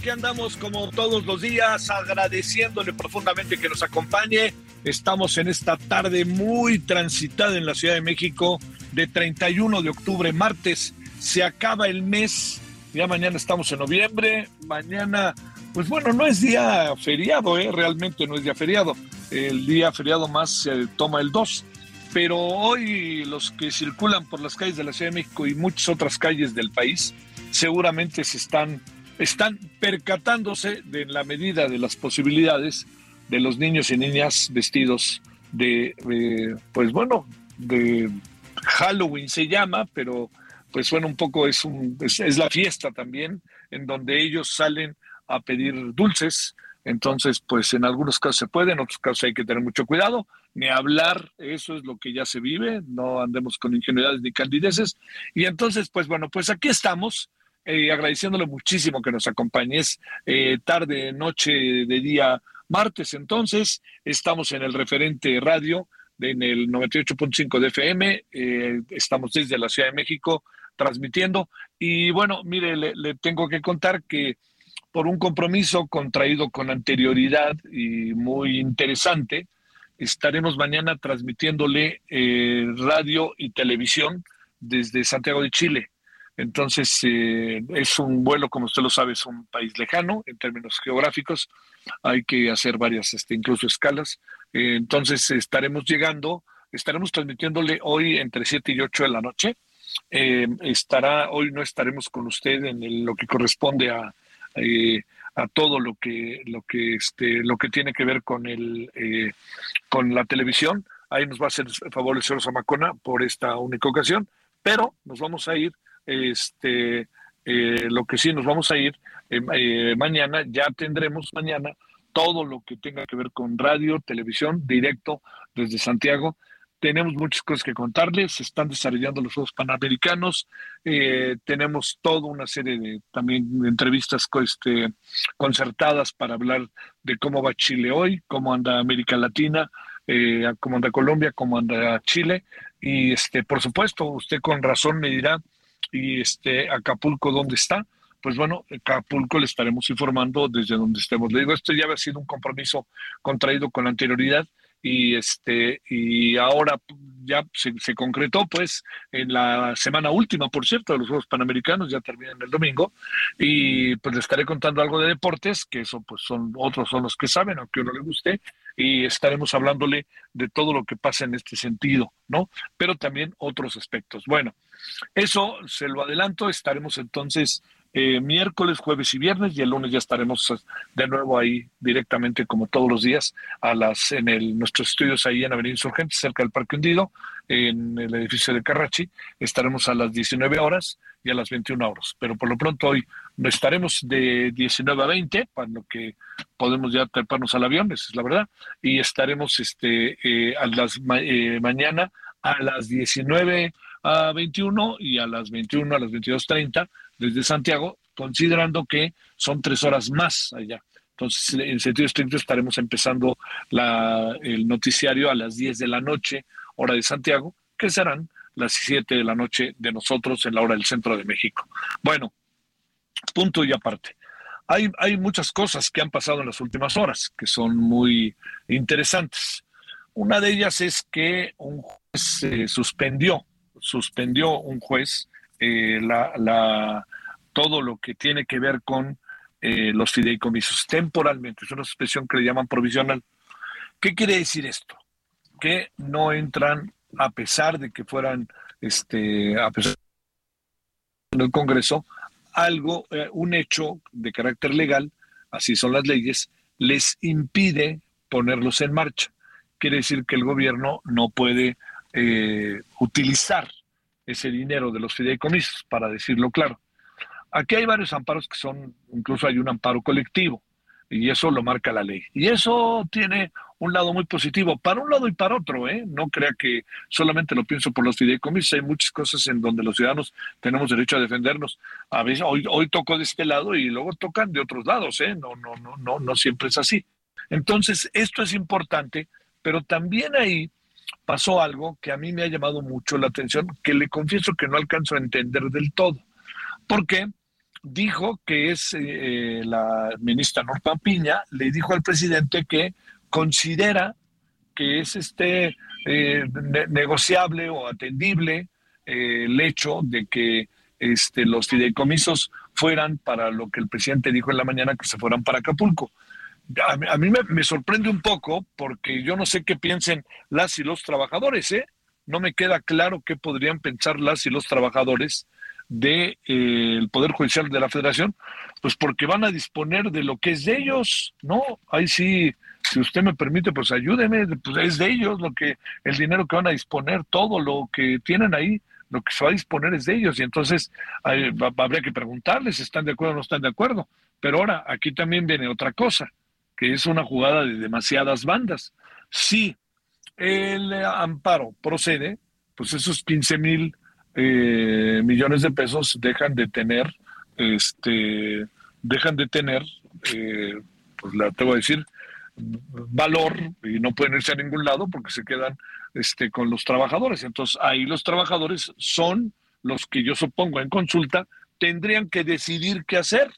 Aquí andamos como todos los días, agradeciéndole profundamente que nos acompañe. Estamos en esta tarde muy transitada en la Ciudad de México de 31 de octubre, martes. Se acaba el mes, ya mañana estamos en noviembre, mañana, pues bueno, no es día feriado, ¿eh? realmente no es día feriado. El día feriado más se toma el 2 pero hoy los que circulan por las calles de la Ciudad de México y muchas otras calles del país seguramente se están, están percatándose de la medida de las posibilidades de los niños y niñas vestidos de, pues bueno, de Halloween se llama, pero pues bueno, un poco es, un, es, es la fiesta también, en donde ellos salen a pedir dulces, entonces, pues en algunos casos se puede, en otros casos hay que tener mucho cuidado, ni hablar, eso es lo que ya se vive, no andemos con ingenuidades ni candideces. Y entonces, pues bueno, pues aquí estamos, eh, agradeciéndole muchísimo que nos acompañes eh, tarde, noche, de día, martes. Entonces, estamos en el referente radio, en el 98.5 de FM, eh, estamos desde la Ciudad de México transmitiendo. Y bueno, mire, le, le tengo que contar que por un compromiso contraído con anterioridad y muy interesante, estaremos mañana transmitiéndole eh, radio y televisión desde Santiago de Chile. Entonces, eh, es un vuelo, como usted lo sabe, es un país lejano en términos geográficos. Hay que hacer varias, este, incluso escalas. Eh, entonces, estaremos llegando, estaremos transmitiéndole hoy entre 7 y 8 de la noche. Eh, estará, hoy no estaremos con usted en lo que corresponde a, a todo lo que lo que este lo que tiene que ver con el con la televisión ahí nos va a hacer favor el señor Zamacona por esta única ocasión pero nos vamos a ir este eh, lo que sí nos vamos a ir eh, mañana ya tendremos mañana todo lo que tenga que ver con radio televisión directo desde Santiago. Tenemos muchas cosas que contarles, se están desarrollando los Juegos Panamericanos, eh, tenemos toda una serie de también entrevistas este, concertadas para hablar de cómo va Chile hoy, cómo anda América Latina, eh, cómo anda Colombia, cómo anda Chile, y este, por supuesto, usted con razón me dirá, y este Acapulco, ¿dónde está? pues bueno, Acapulco le estaremos informando desde donde estemos. Le digo, esto ya había sido un compromiso contraído con anterioridad y este y ahora ya se, se, concretó pues en la semana última por cierto de los Juegos Panamericanos ya terminan el domingo y pues le estaré contando algo de deportes que eso pues son otros son los que saben aunque uno le guste y estaremos hablándole de todo lo que pasa en este sentido no pero también otros aspectos. Bueno eso se lo adelanto. Estaremos entonces eh, miércoles, jueves y viernes y el lunes ya estaremos eh, de nuevo ahí directamente como todos los días a las en el, nuestros estudios ahí en Avenida Insurgente cerca del Parque Hundido en el edificio de Carrachi estaremos a las 19 horas y a las 21 horas pero por lo pronto hoy no estaremos de 19 a 20 para lo que podemos ya treparnos al avión esa es la verdad y estaremos este eh, a las eh, mañana a las 19 a 21 y a las 21 a las 22.30 desde Santiago, considerando que son tres horas más allá. Entonces, en sentido estricto, estaremos empezando el noticiario a las 10 de la noche, hora de Santiago, que serán las 7 de la noche de nosotros en la hora del centro de México. Bueno, punto y aparte. Hay, hay muchas cosas que han pasado en las últimas horas que son muy interesantes. Una de ellas es que un juez eh, suspendió, suspendió un juez eh, la, todo lo que tiene que ver con eh, los fideicomisos temporalmente. Es una expresión que le llaman provisional. ¿Qué quiere decir esto? Que no entran a pesar de que fueran, este, a pesar en el Congreso, algo, un hecho de carácter legal, así son las leyes, les impide ponerlos en marcha quiere decir que el gobierno no puede eh, utilizar ese dinero de los fideicomisos, para decirlo claro. Aquí hay varios amparos que son, incluso hay un amparo colectivo, y eso lo marca la ley. Y eso tiene un lado muy positivo, para un lado y para otro, ¿eh? No crea que solamente lo pienso por los fideicomisos, hay muchas cosas en donde los ciudadanos tenemos derecho a defendernos. A veces hoy, hoy tocó de este lado y luego tocan de otros lados, ¿eh? No, no, no, no, no siempre es así. Entonces, esto es importante pero también ahí pasó algo que a mí me ha llamado mucho la atención, que le confieso que no alcanzo a entender del todo. Porque dijo que es eh, la ministra Norma Piña, le dijo al presidente que considera que es este eh, negociable o atendible eh, el hecho de que este, los fideicomisos fueran para lo que el presidente dijo en la mañana, que se fueran para Acapulco a, mí me, sorprende un poco porque yo no sé qué piensen las y los trabajadores, ¿eh? No me queda claro qué podrían pensar las y los trabajadores del de, eh, Poder Judicial de la Federación, pues porque van a disponer de lo que es de ellos, ¿no? Ahí sí, si usted me permite, pues ayúdeme, pues es de ellos lo que, el dinero que van a disponer, todo lo que tienen ahí, lo que se va a disponer es de ellos, y entonces habría que preguntarles si están de acuerdo o no están de acuerdo. Pero ahora, aquí también viene otra cosa que es una jugada de demasiadas bandas. Si el amparo procede, pues esos 15 mil eh, millones de pesos dejan de tener, este, dejan de tener, eh, pues la tengo que decir, valor y no pueden irse a ningún lado porque se quedan este, con los trabajadores. Entonces ahí los trabajadores son los que yo supongo en consulta tendrían que decidir qué hacer,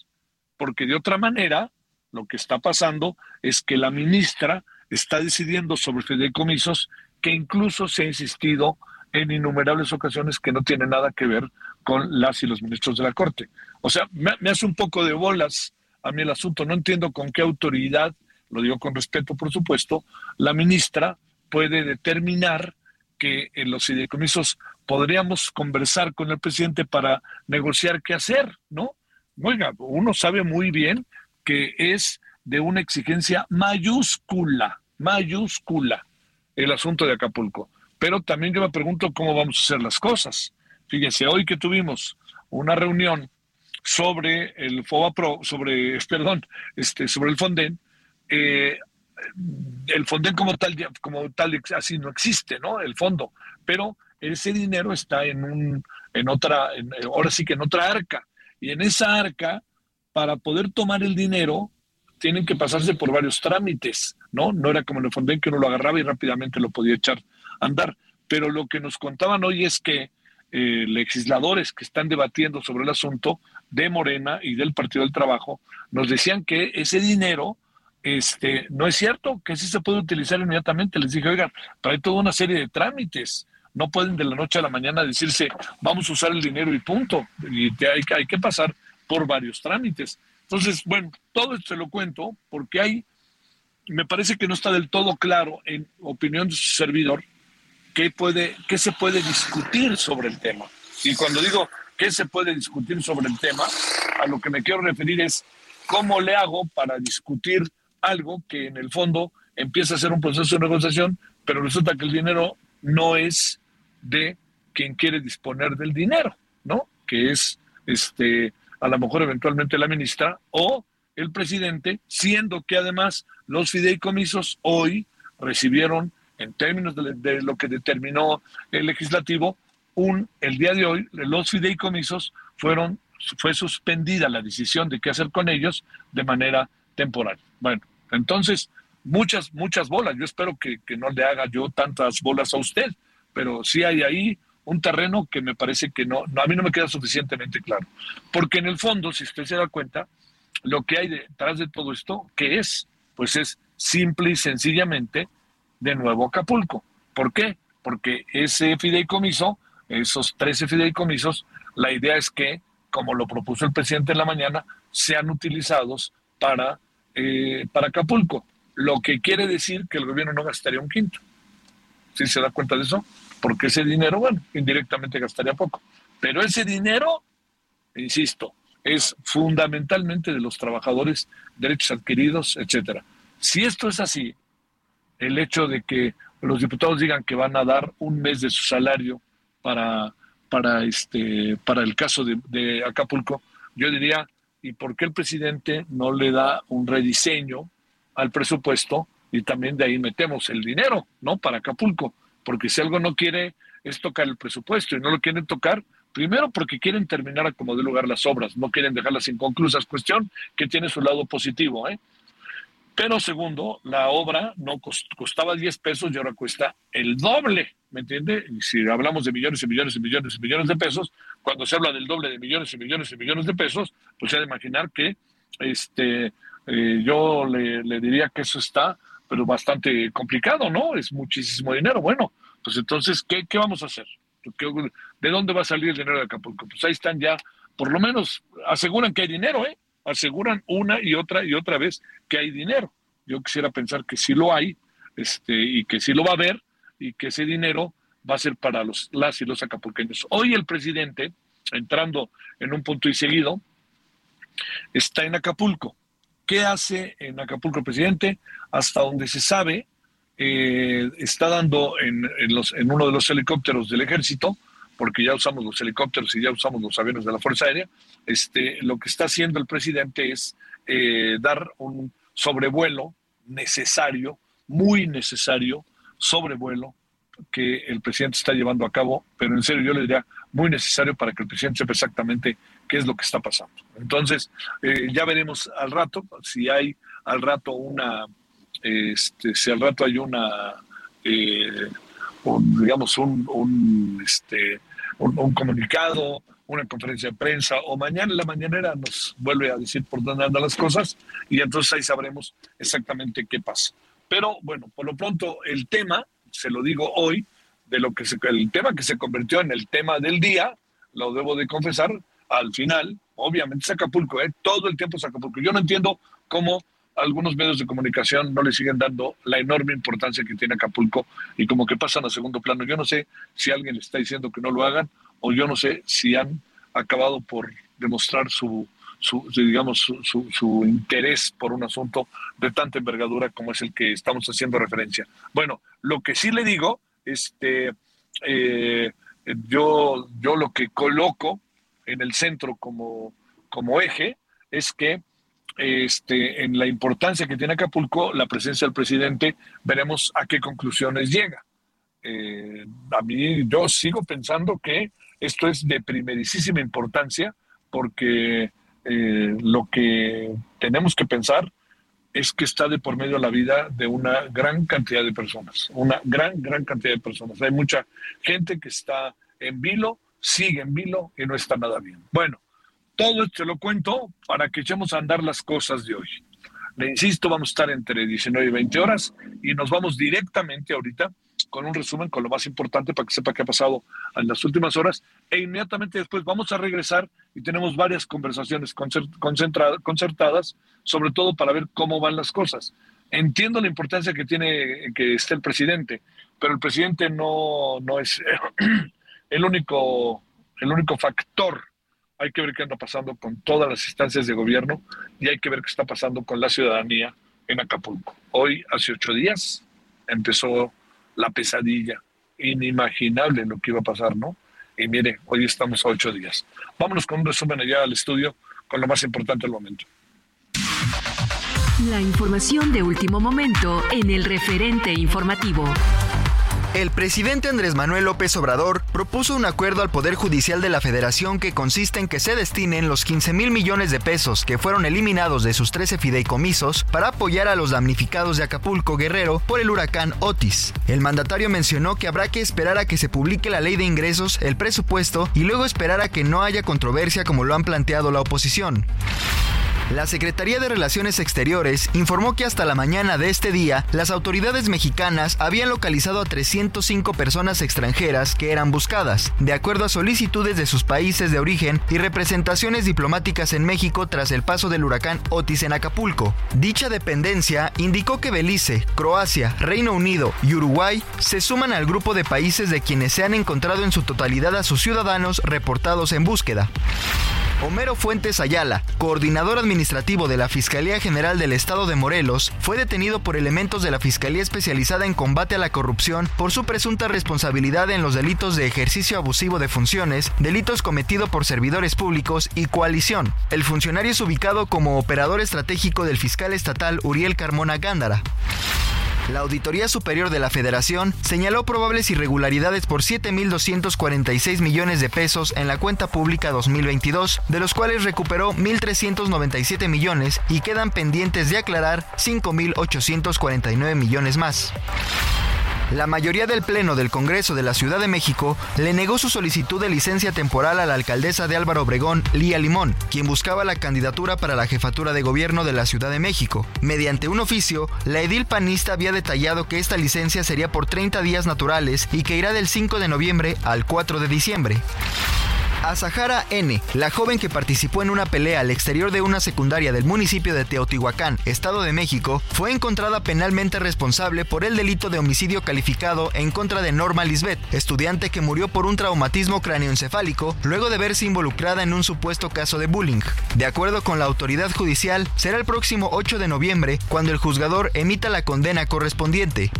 porque de otra manera lo que está pasando es que la ministra está decidiendo sobre fideicomisos que incluso se ha insistido en innumerables ocasiones que no tiene nada que ver con las y los ministros de la Corte. O sea, me, hace un poco de bolas a mí el asunto. No entiendo con qué autoridad, lo digo con respeto, por supuesto, la ministra puede determinar que en los fideicomisos podríamos conversar con el presidente para negociar qué hacer, ¿no? Oiga, uno sabe muy bien que es de una exigencia mayúscula, mayúscula, el asunto de Acapulco. Pero también yo me pregunto cómo vamos a hacer las cosas. Fíjense, hoy que tuvimos una reunión sobre el FOBAPRO, sobre, perdón, este, sobre el Fonden, eh, el Fonden como tal, como tal, así no existe, ¿no? El fondo, pero ese dinero está en un, en otra, ahora sí que en otra arca, y en esa arca para poder tomar el dinero tienen que pasarse por varios trámites, ¿no? No era como en el Fonden que uno lo agarraba y rápidamente lo podía echar a andar. Pero lo que nos contaban hoy es que eh, legisladores que están debatiendo sobre el asunto de Morena y del Partido del Trabajo nos decían que ese dinero este, no es cierto, que sí se puede utilizar inmediatamente. Les dije, oigan, trae toda una serie de trámites. No pueden de la noche a la mañana decirse, vamos a usar el dinero y punto. Y hay, hay que pasar por varios trámites. Entonces, bueno, todo esto se lo cuento porque hay, me parece que no está del todo claro, en opinión de su servidor, qué, puede, qué se puede discutir sobre el tema. Y cuando digo qué se puede discutir sobre el tema, a lo que me quiero referir es cómo le hago para discutir algo que en el fondo empieza a ser un proceso de negociación, pero resulta que el dinero no es de quien quiere disponer del dinero, ¿no? Que es este a lo mejor eventualmente la ministra o el presidente, siendo que además los fideicomisos hoy recibieron, en términos de, lo que determinó el legislativo, un, el día de hoy, los fideicomisos fueron, fue suspendida la decisión de qué hacer con ellos de manera temporal. Bueno, entonces, muchas, muchas bolas. Yo espero que, que no le haga yo tantas bolas a usted, pero sí hay ahí un terreno que me parece que no, no, a mí no me queda suficientemente claro. Porque en el fondo, si usted se da cuenta, lo que hay detrás de todo esto, ¿qué es? Pues es simple y sencillamente de nuevo Acapulco. ¿Por qué? Porque ese fideicomiso, esos 13 fideicomisos, la idea es que, como lo propuso el presidente en la mañana, sean utilizados para, eh, para Acapulco. Lo que quiere decir que el gobierno no gastaría un quinto. ¿Sí se da cuenta de eso? Porque ese dinero, bueno, indirectamente gastaría poco. Pero ese dinero, insisto, es fundamentalmente de los trabajadores, derechos adquiridos, etcétera. Si esto es así, el hecho de que los diputados digan que van a dar un mes de su salario para, para, este, para el caso de, de Acapulco, yo diría, ¿y por qué el presidente no le da un rediseño al presupuesto y también de ahí metemos el dinero, ¿no? Para Acapulco, porque si algo no quiere es tocar el presupuesto y no lo quieren tocar, primero porque quieren terminar a como de lugar las obras, no quieren dejarlas inconclusas, cuestión que tiene su lado positivo, ¿eh? Pero segundo, la obra no costaba 10 pesos y ahora cuesta el doble, ¿me entiende? Y si hablamos de millones y millones y millones y millones de pesos, cuando se habla del doble de millones y millones y millones de pesos, pues se ha de imaginar que este, eh, yo le, diría que eso está, pero bastante complicado, ¿no? Es muchísimo dinero. Bueno, pues entonces, ¿qué, qué vamos a hacer? ¿De dónde va a salir el dinero de Acapulco? Pues ahí están ya, por lo menos aseguran que hay dinero, ¿eh? Aseguran una y otra y otra vez que hay dinero. Yo quisiera pensar que sí lo hay este, y que sí lo va a haber y que ese dinero va a ser para los, las y los acapulqueños. Hoy el presidente, entrando en un punto y seguido, está en Acapulco. ¿Qué hace en Acapulco el presidente? Hasta donde se sabe, eh, está dando en, los, en uno de los helicópteros del ejército porque ya usamos los helicópteros y ya usamos los aviones de la Fuerza Aérea, este, lo que está haciendo el presidente es eh, dar un sobrevuelo necesario, muy necesario, sobrevuelo que el presidente está llevando a cabo, pero en serio yo le diría muy necesario para que el presidente sepa exactamente qué es lo que está pasando. Entonces, eh, ya veremos al rato si hay al rato una, este, si al rato hay una, eh, digamos, un, un, este, un, comunicado, una conferencia de prensa o mañana en la mañanera nos vuelve a decir por dónde andan las cosas y entonces ahí sabremos exactamente qué pasa. Pero bueno, por lo pronto el tema, se lo digo hoy, de lo que se, el tema que se convirtió en el tema del día, lo debo de confesar, al final, obviamente es Acapulco, ¿eh? todo el tiempo es Acapulco. Yo no entiendo cómo algunos medios de comunicación no le siguen dando la enorme importancia que tiene Acapulco y como que pasan a segundo plano. Yo no sé si alguien le está diciendo que no lo hagan o yo no sé si han acabado por demostrar su, su digamos, su, su, interés por un asunto de tanta envergadura como es el que estamos haciendo referencia. Bueno, lo que sí le digo, este, eh, yo, yo lo que coloco en el centro como, como eje es que este, en la importancia que tiene Acapulco, la presencia del presidente, veremos a qué conclusiones llega. Eh, a mí yo sigo pensando que esto es de primerísima importancia porque eh, lo que tenemos que pensar es que está de por medio la vida de una gran cantidad de personas, una gran, gran cantidad de personas. Hay mucha gente que está en vilo, sigue en vilo y no está nada bien. Bueno, todo esto lo cuento para que echemos a andar las cosas de hoy. Le insisto, vamos a estar entre 19 y 20 horas y nos vamos directamente ahorita con un resumen, con lo más importante para que sepa qué ha pasado en las últimas horas. E inmediatamente después vamos a regresar y tenemos varias conversaciones concertadas, sobre todo para ver cómo van las cosas. Entiendo la importancia que tiene que esté el presidente, pero el presidente no, no es el único, el único factor hay que ver qué anda pasando con todas las instancias de gobierno y hay que ver qué está pasando con la ciudadanía en Acapulco. Hoy, hace ocho días, empezó la pesadilla inimaginable lo que iba a pasar, ¿no? Y mire, hoy estamos a ocho días. Vámonos con un resumen allá al estudio con lo más importante del momento. La información de último momento en el referente informativo. El presidente Andrés Manuel López Obrador propuso un acuerdo al Poder Judicial de la Federación que consiste en que se destinen los 15 mil millones de pesos que fueron eliminados de sus 13 fideicomisos para apoyar a los damnificados de Acapulco Guerrero por el huracán Otis. El mandatario mencionó que habrá que esperar a que se publique la ley de ingresos, el presupuesto y luego esperar a que no haya controversia como lo han planteado la oposición. La Secretaría de Relaciones Exteriores informó que hasta la mañana de este día, las autoridades mexicanas habían localizado a 305 personas extranjeras que eran buscadas, de acuerdo a solicitudes de sus países de origen y representaciones diplomáticas en México tras el paso del huracán Otis en Acapulco. Dicha dependencia indicó que Belice, Croacia, Reino Unido y Uruguay se suman al grupo de países de quienes se han encontrado en su totalidad a sus ciudadanos reportados en búsqueda. Homero Fuentes Ayala, coordinador administrativo de la Fiscalía General del Estado de Morelos, fue detenido por elementos de la Fiscalía Especializada en Combate a la Corrupción por su presunta responsabilidad en los delitos de ejercicio abusivo de funciones, delitos cometidos por servidores públicos y coalición. El funcionario es ubicado como operador estratégico del fiscal estatal Uriel Carmona Gándara. La Auditoría Superior de la Federación señaló probables irregularidades por 7.246 millones de pesos en la cuenta pública 2022, de los cuales recuperó 1.397 millones y quedan pendientes de aclarar 5.849 millones más. La mayoría del Pleno del Congreso de la Ciudad de México le negó su solicitud de licencia temporal a la alcaldesa de Álvaro Obregón, Lía Limón, quien buscaba la candidatura para la jefatura de gobierno de la Ciudad de México. Mediante un oficio, la edil panista había detallado que esta licencia sería por 30 días naturales y que irá del 5 de noviembre al 4 de diciembre. Azahara N., la joven que participó en una pelea al exterior de una secundaria del municipio de Teotihuacán, Estado de México, fue encontrada penalmente responsable por el delito de homicidio calificado en contra de Norma Lisbeth, estudiante que murió por un traumatismo cráneoencefálico luego de verse involucrada en un supuesto caso de bullying. De acuerdo con la autoridad judicial, será el próximo 8 de noviembre cuando el juzgador emita la condena correspondiente.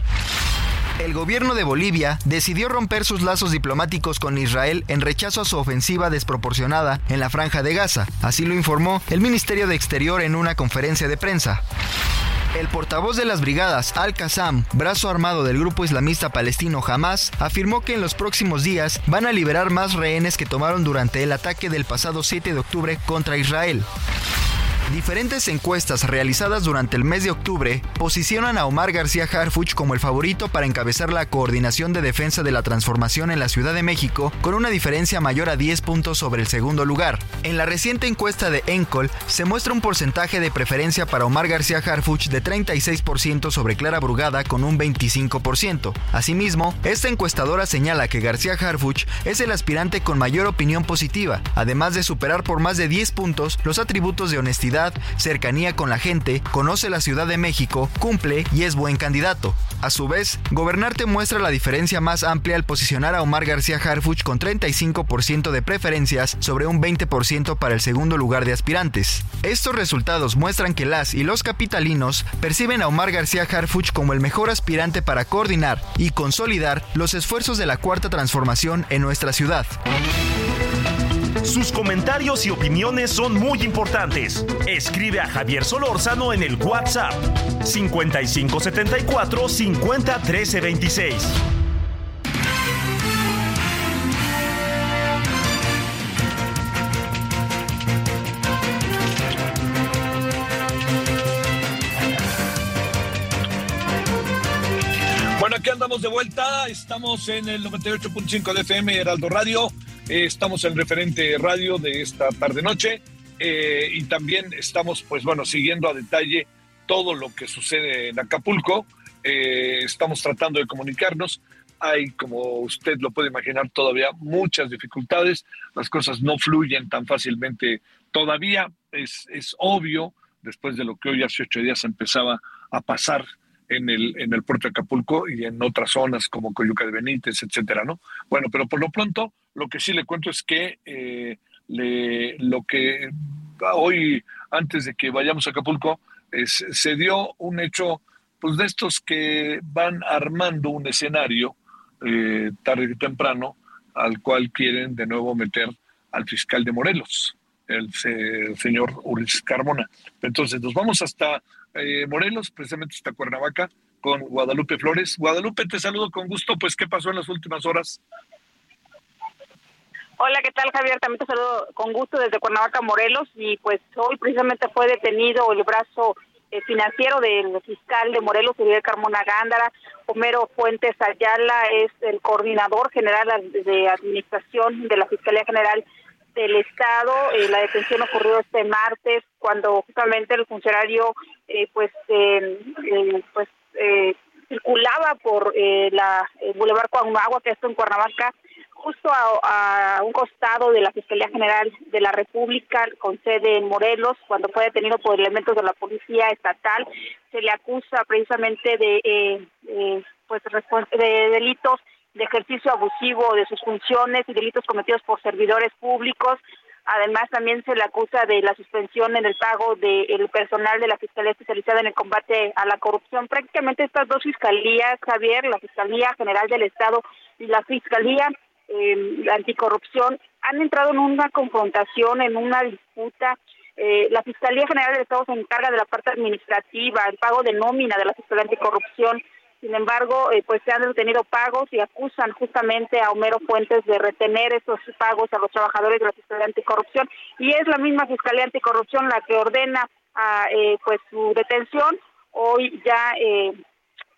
El gobierno de Bolivia decidió romper sus lazos diplomáticos con Israel en rechazo a su ofensiva desproporcionada en la franja de Gaza. Así lo informó el Ministerio de Exterior en una conferencia de prensa. El portavoz de las brigadas Al-Qassam, brazo armado del grupo islamista palestino Hamas, afirmó que en los próximos días van a liberar más rehenes que tomaron durante el ataque del pasado 7 de octubre contra Israel. Diferentes encuestas realizadas durante el mes de octubre posicionan a Omar García Harfuch como el favorito para encabezar la coordinación de defensa de la transformación en la Ciudad de México con una diferencia mayor a 10 puntos sobre el segundo lugar. En la reciente encuesta de Encol se muestra un porcentaje de preferencia para Omar García Harfuch de 36% sobre Clara Brugada con un 25%. Asimismo, esta encuestadora señala que García Harfuch es el aspirante con mayor opinión positiva, además de superar por más de 10 puntos los atributos de honestidad cercanía con la gente, conoce la Ciudad de México, cumple y es buen candidato. A su vez, Gobernarte muestra la diferencia más amplia al posicionar a Omar García Harfuch con 35% de preferencias sobre un 20% para el segundo lugar de aspirantes. Estos resultados muestran que las y los capitalinos perciben a Omar García Harfuch como el mejor aspirante para coordinar y consolidar los esfuerzos de la cuarta transformación en nuestra ciudad. Sus comentarios y opiniones son muy importantes. Escribe a Javier Solórzano en el WhatsApp 5574 50 26. Aquí andamos de vuelta. Estamos en el 98.5 de FM Heraldo Radio. Eh, estamos en referente radio de esta tarde-noche eh, y también estamos, pues bueno, siguiendo a detalle todo lo que sucede en Acapulco. Eh, estamos tratando de comunicarnos. Hay, como usted lo puede imaginar, todavía muchas dificultades. Las cosas no fluyen tan fácilmente todavía. Es, es obvio, después de lo que hoy hace ocho días empezaba a pasar en el, en el puerto de Acapulco y en otras zonas como Coyuca de Benítez, etcétera, ¿no? Bueno, pero por lo pronto, lo que sí le cuento es que eh, le, lo que hoy, antes de que vayamos a Acapulco, es, se dio un hecho, pues de estos que van armando un escenario eh, tarde y temprano, al cual quieren de nuevo meter al fiscal de Morelos, el, el señor Ulises Carmona. Entonces, nos vamos hasta eh, Morelos, precisamente hasta Cuernavaca, con Guadalupe Flores. Guadalupe, te saludo con gusto. Pues, ¿qué pasó en las últimas horas? Hola, ¿qué tal Javier? También te saludo con gusto desde Cuernavaca, Morelos. Y pues hoy precisamente fue detenido el brazo eh, financiero del fiscal de Morelos, Uriel Carmona Gándara. Homero Fuentes Ayala es el coordinador general de administración de la Fiscalía General del Estado. Eh, la detención ocurrió este martes cuando justamente el funcionario eh, pues pues circulaba por la el Boulevard Coahuila, que está en Cuernavaca, justo a, un costado de la Fiscalía General de la República, con sede en Morelos, cuando fue detenido por elementos de la Policía Estatal, se le acusa precisamente de, eh, eh, pues, de delitos de ejercicio abusivo de sus funciones y delitos cometidos por servidores públicos. Además, también se le acusa de la suspensión en el pago del personal de la Fiscalía Especializada en el Combate a la Corrupción. Prácticamente estas dos fiscalías, Javier, la Fiscalía General del Estado y la Fiscalía eh, anticorrupción han entrado en una confrontación, en una disputa. Eh, la Fiscalía General del Estado se encarga de la parte administrativa, el pago de nómina de la Fiscalía Anticorrupción. Sin embargo, eh, pues se han detenido pagos y acusan justamente a Homero Fuentes de retener esos pagos a los trabajadores de la Fiscalía Anticorrupción. Y es la misma Fiscalía Anticorrupción la que ordena a, eh, pues su detención. Hoy ya eh,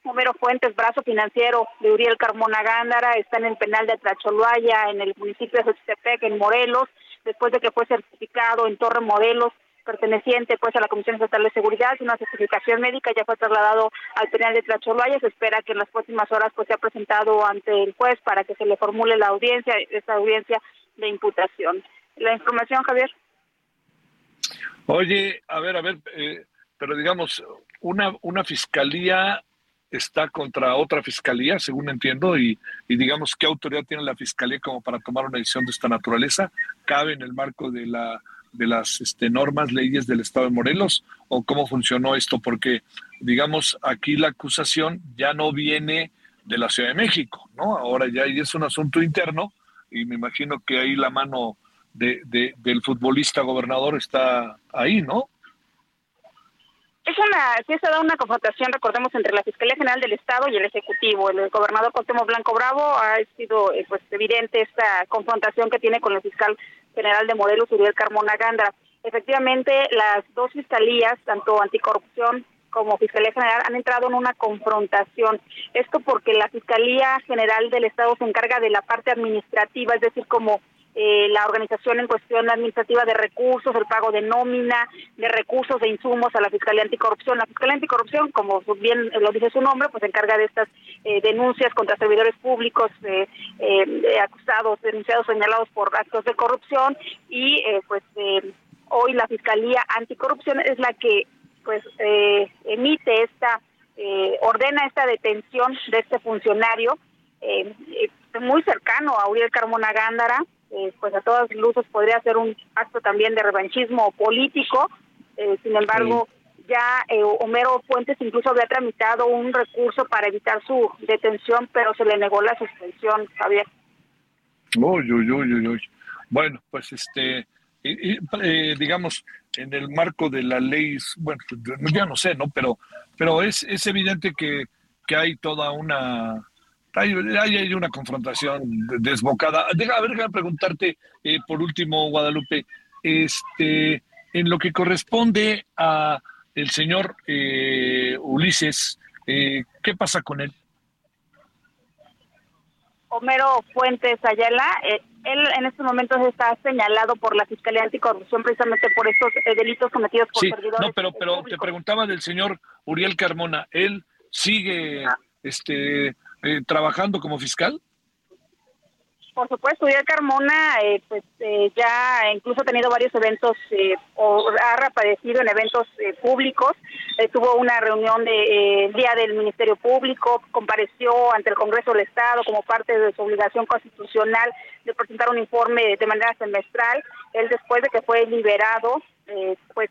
Homero Fuentes, brazo financiero de Uriel Carmona Gándara, está en el penal de Tracholoaya, en el municipio de Xochitepec, en Morelos, después de que fue certificado en Torre Morelos, perteneciente pues a la Comisión Estatal de Seguridad, una certificación médica ya fue trasladado al penal de Tracholoaya, se espera que en las próximas horas pues sea presentado ante el juez para que se le formule la audiencia, esta audiencia de imputación. La información, Javier. Oye, a ver, a ver, eh, pero digamos, una, una fiscalía está contra otra fiscalía, según entiendo, y, digamos qué autoridad tiene la fiscalía como para tomar una decisión de esta naturaleza, cabe en el marco de la de las este, normas, leyes del Estado de Morelos, o cómo funcionó esto, porque digamos aquí la acusación ya no viene de la Ciudad de México, ¿no? Ahora ya es un asunto interno y me imagino que ahí la mano de, del futbolista gobernador está ahí, ¿no? Es una, sí se da una confrontación, recordemos, entre la Fiscalía General del Estado y el Ejecutivo. El gobernador Cuauhtémoc Blanco Bravo ha sido eh, pues evidente esta confrontación que tiene con el fiscal general de Morelos, Uriel Carmona Gandra. Efectivamente, las dos fiscalías, tanto anticorrupción como Fiscalía General, han entrado en una confrontación. Esto porque la Fiscalía General del Estado se encarga de la parte administrativa, es decir, como eh, la organización en cuestión administrativa de recursos, el pago de nómina, de recursos de insumos a la Fiscalía Anticorrupción. La Fiscalía Anticorrupción, como bien lo dice su nombre, pues se encarga de estas eh, denuncias contra servidores públicos eh, acusados, denunciados, señalados por actos de corrupción y pues hoy la Fiscalía Anticorrupción es la que pues emite esta, ordena esta detención de este funcionario muy cercano a Uriel Carmona Gándara, eh, pues a todas luces podría ser un acto también de revanchismo político. Eh, sin embargo, ya eh, Homero Fuentes incluso había tramitado un recurso para evitar su detención, pero se le negó la suspensión, Javier. Uy, uy, uy, uy. Bueno, pues este, digamos, en el marco de la ley, bueno, ya no sé, ¿no? Pero, pero es, es evidente que, que hay toda una hay, hay, una confrontación desbocada. Deja, a ver, déjame preguntarte eh, por último, Guadalupe, este, en lo que corresponde a el señor eh, Ulises, eh, ¿qué pasa con él? Homero Fuentes Ayala, él en estos momentos está señalado por la Fiscalía Anticorrupción precisamente por estos delitos cometidos por sí, No, pero, pero te preguntaba del señor Uriel Carmona, ¿él sigue ah. este eh, trabajando como fiscal? Por supuesto, ya Carmona, eh, pues eh, ya incluso ha tenido varios eventos o ha reaparecido en eventos públicos. tuvo una reunión de día del Ministerio Público, compareció ante el Congreso del Estado como parte de su obligación constitucional de presentar un informe de manera semestral. Él después de que fue liberado, pues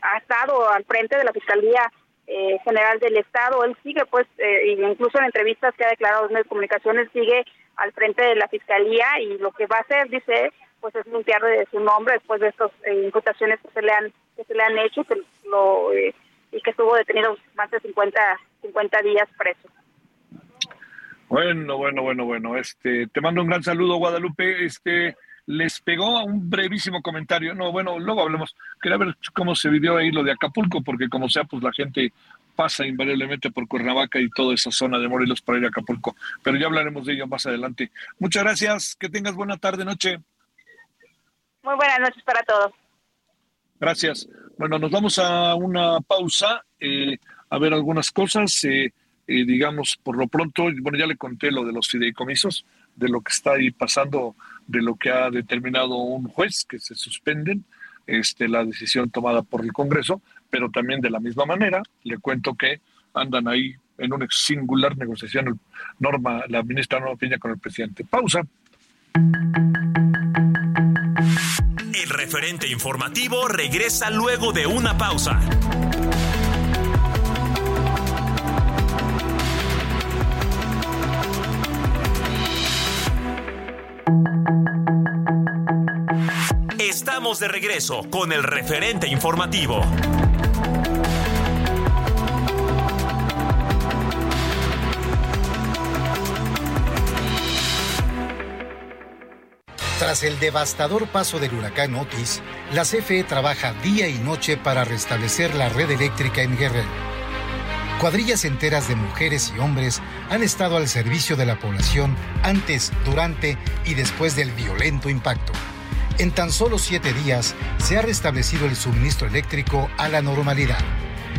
ha estado al frente de la Fiscalía eh, general del Estado. Él sigue, pues, eh, incluso en entrevistas que ha declarado en las comunicaciones, sigue al frente de la Fiscalía y lo que va a hacer, dice, pues es limpiar de su nombre después de estas eh, imputaciones que se le han que se le han hecho, que lo y que estuvo detenido más de 50, 50 días preso. Bueno, bueno, bueno, bueno. Este, te mando un gran saludo, Guadalupe. Este, les pegó un brevísimo comentario. No, bueno, luego hablemos. Quería ver cómo se vivió ahí lo de Acapulco, porque como sea, pues la gente pasa invariablemente por Cuernavaca y toda esa zona de Morelos para ir a Acapulco. Pero ya hablaremos de ello más adelante. Muchas gracias. Que tengas buena tarde, noche. Muy buenas noches para todos. Gracias. Bueno, nos vamos a una pausa eh, a ver algunas cosas. Eh, eh, digamos, por lo pronto, bueno, ya le conté lo de los fideicomisos, de lo que está ahí pasando, de lo que ha determinado un juez, que se suspenden este, la decisión tomada por el Congreso, pero también de la misma manera, le cuento que andan ahí en una singular negociación Norma, la ministra Norma Piña con el presidente. Pausa. El referente informativo regresa luego de una pausa. De regreso con el referente informativo. Tras el devastador paso del huracán Otis, la CFE trabaja día y noche para restablecer la red eléctrica en Guerrero. Cuadrillas enteras de mujeres y hombres han estado al servicio de la población antes, durante y después del violento impacto. En tan solo siete días se ha restablecido el suministro eléctrico a la normalidad.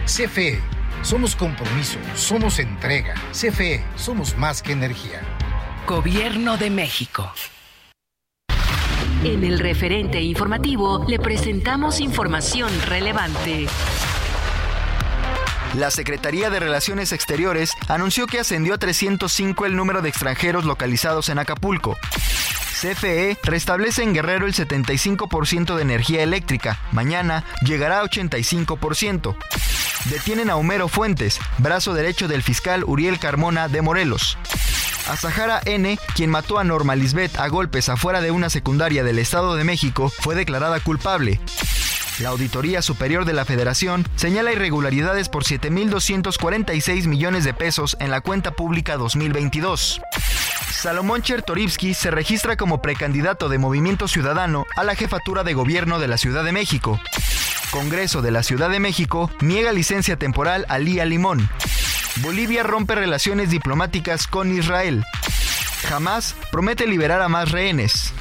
CFE, somos compromiso, somos entrega. CFE, somos más que energía. Gobierno de México. En el referente informativo le presentamos información relevante. La Secretaría de Relaciones Exteriores anunció que ascendió a 305 el número de extranjeros localizados en Acapulco. CFE restablece en Guerrero el 75% de energía eléctrica. Mañana llegará a 85%. Detienen a Homero Fuentes, brazo derecho del fiscal Uriel Carmona de Morelos. A Sahara N, quien mató a Norma Lisbeth a golpes afuera de una secundaria del Estado de México, fue declarada culpable. La Auditoría Superior de la Federación señala irregularidades por 7.246 millones de pesos en la cuenta pública 2022. Salomón Chertorivsky se registra como precandidato de Movimiento Ciudadano a la jefatura de gobierno de la Ciudad de México. Congreso de la Ciudad de México niega licencia temporal a Lía Limón. Bolivia rompe relaciones diplomáticas con Israel. Jamás promete liberar a más rehenes.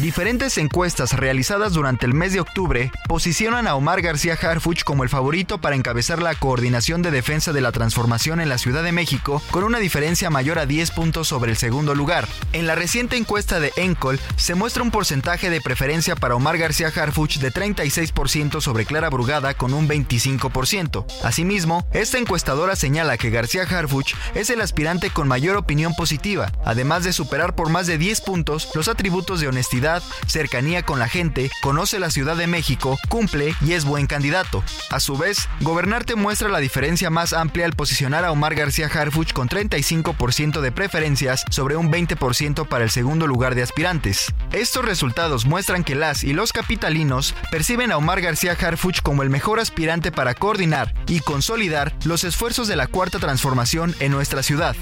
Diferentes encuestas realizadas durante el mes de octubre posicionan a Omar García Harfuch como el favorito para encabezar la coordinación de defensa de la transformación en la Ciudad de México con una diferencia mayor a 10 puntos sobre el segundo lugar. En la reciente encuesta de Encol se muestra un porcentaje de preferencia para Omar García Harfuch de 36% sobre Clara Brugada con un 25%. Asimismo, esta encuestadora señala que García Harfuch es el aspirante con mayor opinión positiva, además de superar por más de 10 puntos los atributos de honestidad cercanía con la gente, conoce la Ciudad de México, cumple y es buen candidato. A su vez, Gobernarte muestra la diferencia más amplia al posicionar a Omar García Harfuch con 35% de preferencias sobre un 20% para el segundo lugar de aspirantes. Estos resultados muestran que las y los capitalinos perciben a Omar García Harfuch como el mejor aspirante para coordinar y consolidar los esfuerzos de la cuarta transformación en nuestra ciudad.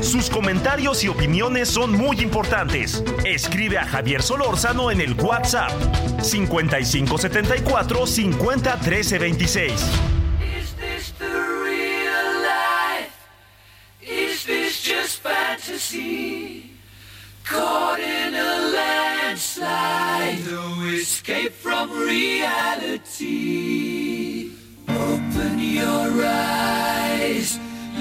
Sus comentarios y opiniones son muy importantes. Escribe a Javier Solórzano en el WhatsApp 5574 50 13 26. Is this the real life? Is this just fantasy? Caught in a landslide, no escape from reality. Open your eyes.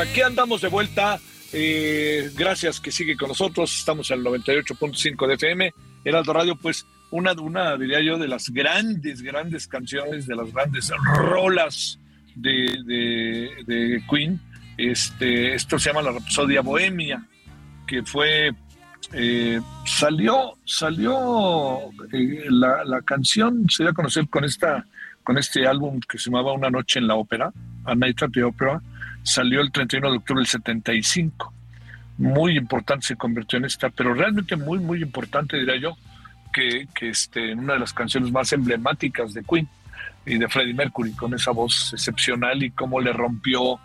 Aquí andamos de vuelta. Eh, gracias que sigue con nosotros. Estamos en el 98.5 de FM. Heraldo Radio, pues una, una, diría yo, de las grandes, grandes canciones, de las grandes rolas de, de, Queen. Este, esto se llama la Rapsodia Bohemia, que fue eh, salió salió eh, la, la, canción se dio a conocer con esta con este álbum que se llamaba Una noche en la ópera, A Night at the Opera, salió el 31 de octubre del 75. Muy importante se convirtió en esta, pero realmente muy, muy importante, diría yo, que, que este, una de las canciones más emblemáticas de Queen y de Freddie Mercury, con esa voz excepcional y cómo le rompió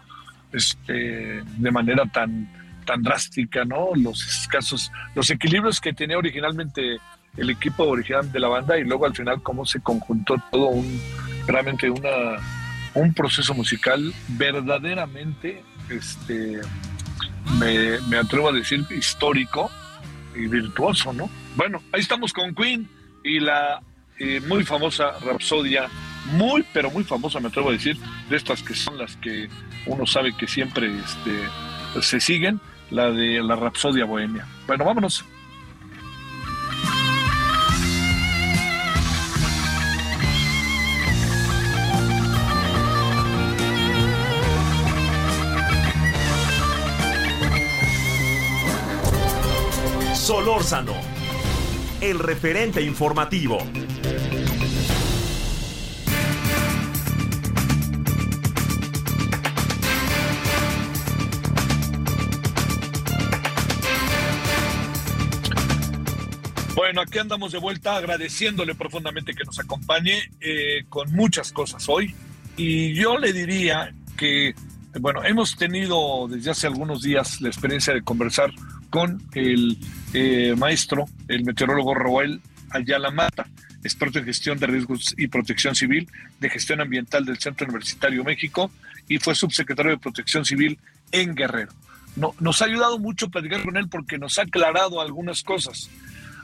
este, de manera tan, tan drástica, ¿no? Los escasos, los equilibrios que tenía originalmente el equipo original de la banda y luego al final cómo se conjuntó todo un, realmente una, un proceso musical verdaderamente, este, me, me atrevo a decir, histórico y virtuoso, ¿no? Bueno, ahí estamos con Queen y la eh, muy famosa Rapsodia, muy, pero muy famosa, me atrevo a decir, de estas que son las que uno sabe que siempre este, se siguen, la de la Rapsodia Bohemia. Bueno, vámonos. Solórzano, el referente informativo. Bueno, aquí andamos de vuelta agradeciéndole profundamente que nos acompañe eh, con muchas cosas hoy. Y yo le diría que, bueno, hemos tenido desde hace algunos días la experiencia de conversar con el eh, maestro, el meteorólogo Roel Ayala Mata, experto en gestión de riesgos y protección civil, de gestión ambiental del Centro Universitario México y fue subsecretario de Protección Civil en Guerrero. No, nos ha ayudado mucho platicar con él porque nos ha aclarado algunas cosas.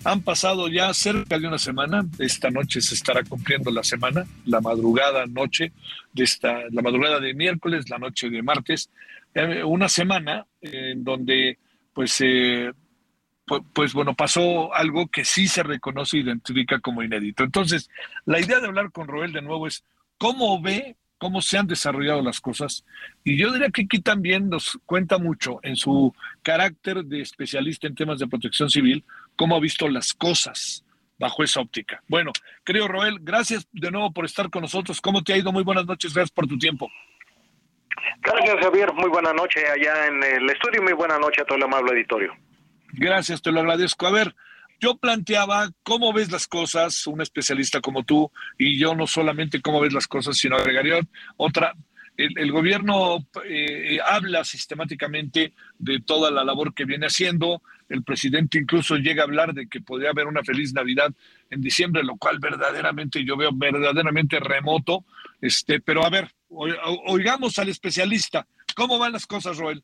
Han pasado ya cerca de una semana, esta noche se estará cumpliendo la semana, la madrugada noche de esta, la madrugada de miércoles, la noche de martes, eh, una semana en donde pues, eh, pues, bueno, pasó algo que sí se reconoce e identifica como inédito. Entonces, la idea de hablar con Roel de nuevo es cómo ve cómo se han desarrollado las cosas. Y yo diría que aquí también nos cuenta mucho en su carácter de especialista en temas de protección civil, cómo ha visto las cosas bajo esa óptica. Bueno, creo, Roel, gracias de nuevo por estar con nosotros. ¿Cómo te ha ido? Muy buenas noches, gracias por tu tiempo. Gracias, Javier. Muy buena noche allá en el estudio y muy buena noche a todo el amable auditorio. Gracias, te lo agradezco. A ver, yo planteaba cómo ves las cosas, un especialista como tú, y yo no solamente cómo ves las cosas, sino agregaría otra. El, gobierno eh, habla sistemáticamente de toda la labor que viene haciendo. El presidente incluso llega a hablar de que podría haber una feliz Navidad en diciembre, lo cual verdaderamente yo veo verdaderamente remoto. Este, pero a ver, oigamos al especialista. ¿Cómo van las cosas, Roel?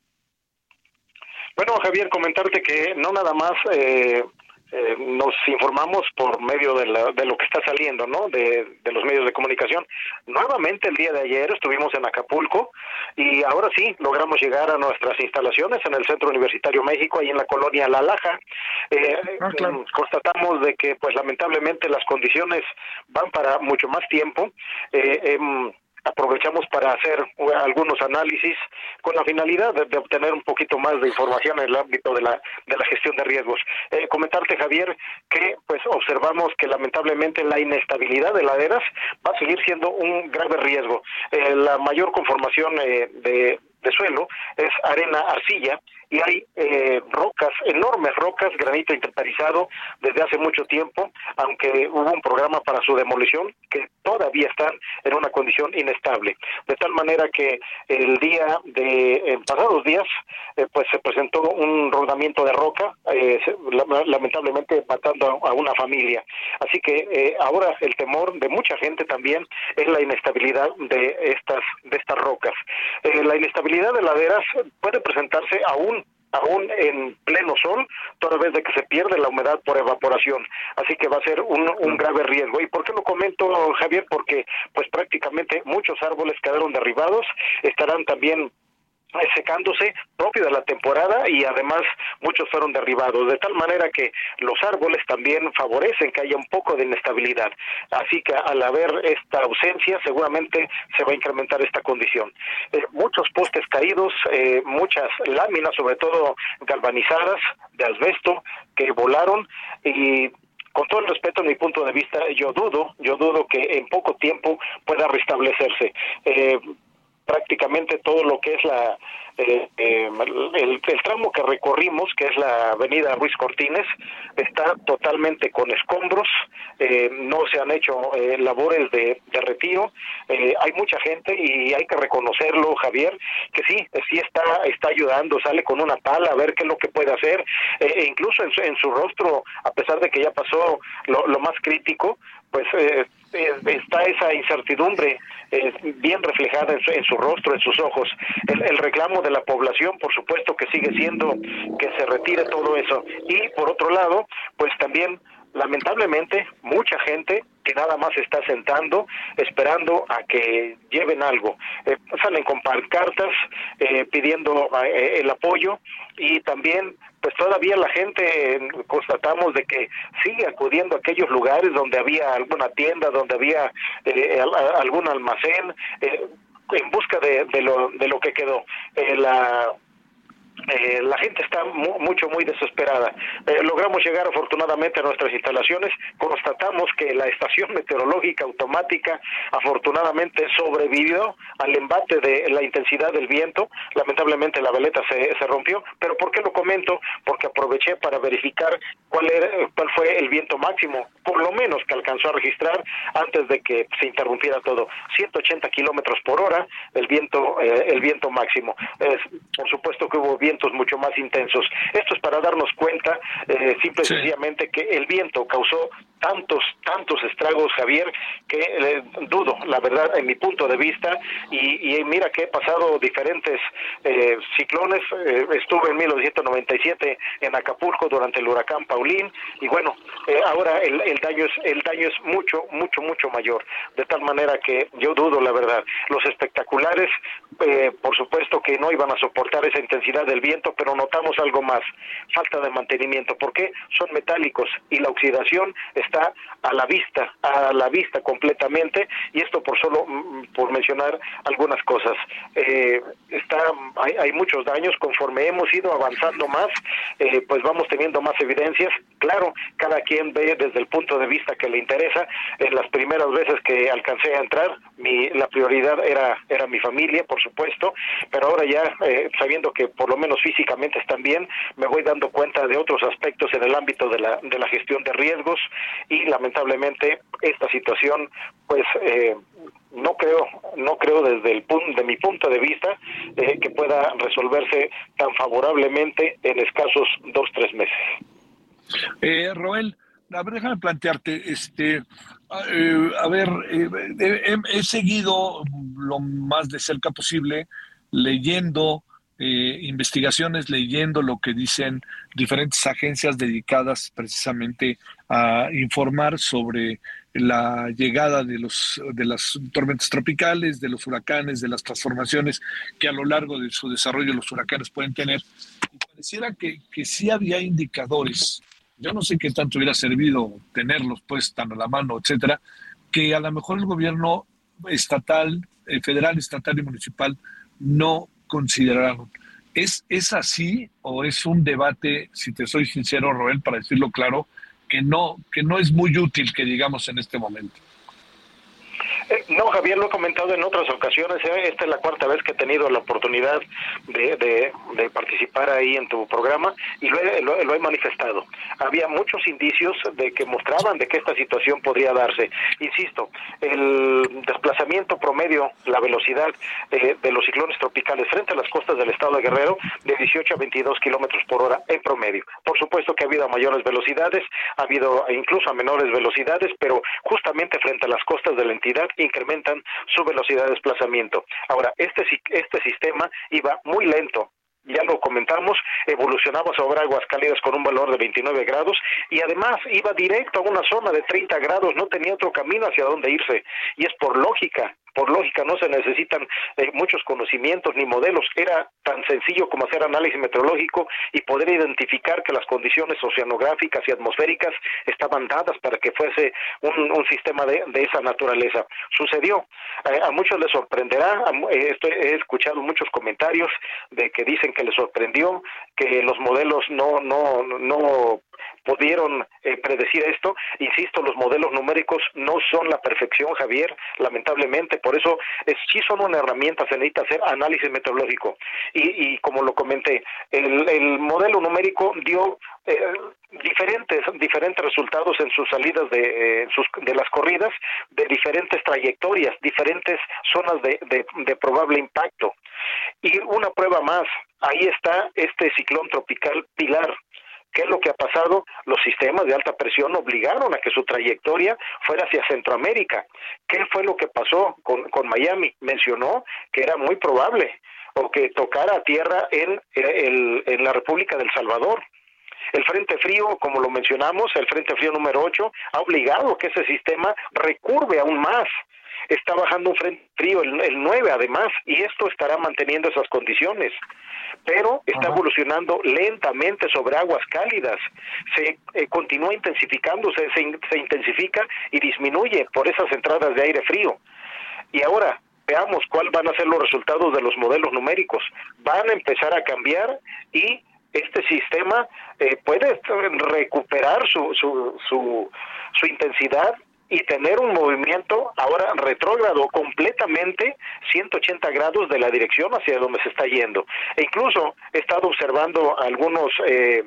Bueno, Javier, comentarte que no nada más eh, eh, nos informamos por medio de, lo que está saliendo, ¿no? De, los medios de comunicación. Nuevamente el día de ayer estuvimos en Acapulco y ahora sí logramos llegar a nuestras instalaciones en el Centro Universitario México, ahí en la colonia La Laja. Eh, ah, constatamos de que, pues lamentablemente las condiciones van para mucho más tiempo. Eh, em, aprovechamos para hacer algunos análisis con la finalidad de, obtener un poquito más de información en el ámbito de la, de la gestión de riesgos. Eh, comentarte, Javier, que pues observamos que lamentablemente la inestabilidad de laderas va a seguir siendo un grave riesgo. Eh, la mayor conformación eh, de, de suelo es arena arcilla y hay eh, rocas, enormes rocas, granito intertarizado desde hace mucho tiempo, aunque hubo un programa para su demolición que todavía están en una condición inestable. De tal manera que el día de, en pasados días, eh, pues se presentó un rodamiento de roca, eh, lamentablemente matando a, una familia. Así que ahora el temor de mucha gente también es la inestabilidad de estas, de estas rocas. la inestabilidad de laderas puede presentarse aún aún en pleno sol, toda vez de que se pierde la humedad por evaporación. Así que va a ser un, un grave riesgo. ¿Y por qué lo comento, Javier? Porque pues prácticamente muchos árboles quedaron derribados, estarán también secándose propio de la temporada y además muchos fueron derribados de tal manera que los árboles también favorecen que haya un poco de inestabilidad. Así que al haber esta ausencia seguramente se va a incrementar esta condición. Eh, muchos postes caídos eh, muchas láminas sobre todo galvanizadas de asbesto que volaron. Y con todo el respeto a mi punto de vista, yo dudo, yo dudo que en poco tiempo pueda restablecerse. Eh, prácticamente todo lo que es la eh, eh, el, tramo que recorrimos, que es la avenida Ruiz Cortines, está totalmente con escombros, eh, no se han hecho labores de, de retiro, hay mucha gente y hay que reconocerlo, Javier, que sí, sí está, está ayudando, sale con una pala a ver qué es lo que puede hacer, e incluso en su, en su rostro, a pesar de que ya pasó lo, lo más crítico, pues eh, está esa incertidumbre eh, bien reflejada en su, en su, rostro, en sus ojos. El, el, reclamo de la población, por supuesto, que sigue siendo que se retire todo eso. Y por otro lado, pues también lamentablemente mucha gente que nada más está sentando esperando a que lleven algo. Eh, salen con pancartas eh, pidiendo eh, el apoyo y también pues todavía la gente constatamos de que sigue acudiendo a aquellos lugares donde había alguna tienda donde había eh, algún almacén en busca de, de, lo de lo que quedó. La eh, la gente está mucho, muy desesperada. Eh, logramos llegar afortunadamente a nuestras instalaciones, constatamos que la estación meteorológica automática afortunadamente sobrevivió al embate de la intensidad del viento, lamentablemente la veleta se, se rompió, pero ¿por qué lo comento? Porque aproveché para verificar cuál, era, cuál fue el viento máximo, por lo menos que alcanzó a registrar antes de que se interrumpiera todo, 180 kilómetros por hora el viento, eh, el viento máximo. por supuesto que hubo viento vientos mucho más intensos. Esto es para darnos cuenta, eh, simple y sencillamente, que el viento causó tantos, tantos estragos, Javier, que eh, dudo, la verdad, en mi punto de vista, y, y mira que he pasado diferentes eh, ciclones, eh, estuve en 1997 en Acapulco durante el huracán Paulín, y bueno, ahora el, el, daño es, el daño es mucho, mucho, mucho mayor, de tal manera que yo dudo, la verdad, los espectaculares, por supuesto que no iban a soportar esa intensidad del viento, pero notamos algo más, falta de mantenimiento, porque son metálicos y la oxidación está a la vista, a la vista completamente, y esto por solo mm, por mencionar algunas cosas. Eh, está, hay, hay, muchos daños, conforme hemos ido avanzando más, eh, pues vamos teniendo más evidencias. Claro, cada quien ve desde el punto de vista que le interesa. En las primeras veces que alcancé a entrar, mi, la prioridad era, era mi familia, por supuesto, pero ahora ya eh, sabiendo que por lo menos físicamente están bien, me voy dando cuenta de otros aspectos en el ámbito de la, de la gestión de riesgos y lamentablemente esta situación pues eh, no creo no creo desde el punto de mi punto de vista eh, que pueda resolverse tan favorablemente en escasos dos tres meses. Eh, Roel a ver, déjame plantearte, este, eh, a ver, eh, he, he, seguido lo más de cerca posible leyendo eh, investigaciones, leyendo lo que dicen diferentes agencias dedicadas precisamente a informar sobre la llegada de los de las tormentas tropicales, de los huracanes, de las transformaciones que a lo largo de su desarrollo los huracanes pueden tener. Y pareciera que, que sí había indicadores, yo no sé qué tanto hubiera servido tenerlos pues tan a la mano, etcétera, que a lo mejor el gobierno estatal, eh, federal, estatal y municipal no consideraron. ¿Es, ¿Es así o es un debate, si te soy sincero, Roel, para decirlo claro, que no, que no es muy útil que digamos en este momento? Eh, no, Javier, lo he comentado en otras ocasiones. ¿eh? Esta es la cuarta vez que he tenido la oportunidad de, de, de participar ahí en tu programa y lo he, lo, lo he, manifestado. Había muchos indicios de que mostraban de que esta situación podría darse. Insisto, el desplazamiento promedio, la velocidad eh, de los ciclones tropicales frente a las costas del estado de Guerrero, de 18 a 22 kilómetros por hora en promedio. Por supuesto que ha habido a mayores velocidades, ha habido incluso a menores velocidades, pero justamente frente a las costas de la entidad incrementan su velocidad de desplazamiento. Ahora, este, este sistema iba muy lento, ya lo comentamos, evolucionaba sobre aguas cálidas con un valor de 29 grados y además iba directo a una zona de 30 grados, no tenía otro camino hacia dónde irse. Y es por lógica, por lógica no se necesitan eh, muchos conocimientos ni modelos, era tan sencillo como hacer análisis meteorológico y poder identificar que las condiciones oceanográficas y atmosféricas estaban dadas para que fuese un, sistema de, esa naturaleza. Sucedió, eh, a muchos les sorprenderá, eh, he escuchado muchos comentarios de que dicen que les sorprendió, que los modelos no, no, no pudieron eh, predecir esto. Insisto, los modelos numéricos no son la perfección, Javier, lamentablemente. Por eso es, sí son una herramienta, se necesita hacer análisis meteorológico. Y, y como lo comenté, el, el modelo numérico dio eh, diferentes diferentes resultados en sus salidas de, eh, sus, de las corridas de diferentes trayectorias diferentes zonas de, de, probable impacto y una prueba más ahí está este ciclón tropical Pilar ¿Qué es lo que ha pasado? Los sistemas de alta presión obligaron a que su trayectoria fuera hacia Centroamérica. ¿Qué fue lo que pasó con, Miami? Mencionó que era muy probable o que tocara tierra en, el, en la República del Salvador. El Frente Frío, como lo mencionamos, el Frente Frío número 8, ha obligado que ese sistema recurve aún más está bajando un frente frío, el, el 9 además, y esto estará manteniendo esas condiciones pero está evolucionando lentamente sobre aguas cálidas. Se eh, continúa intensificándose, se, se intensifica y disminuye por esas entradas de aire frío. Y ahora, veamos cuáles van a ser los resultados de los modelos numéricos. Van a empezar a cambiar y este sistema eh, puede recuperar su, su, su, su intensidad y tener un movimiento ahora retrógrado completamente 180 grados de la dirección hacia donde se está yendo. E incluso he estado observando algunos eh,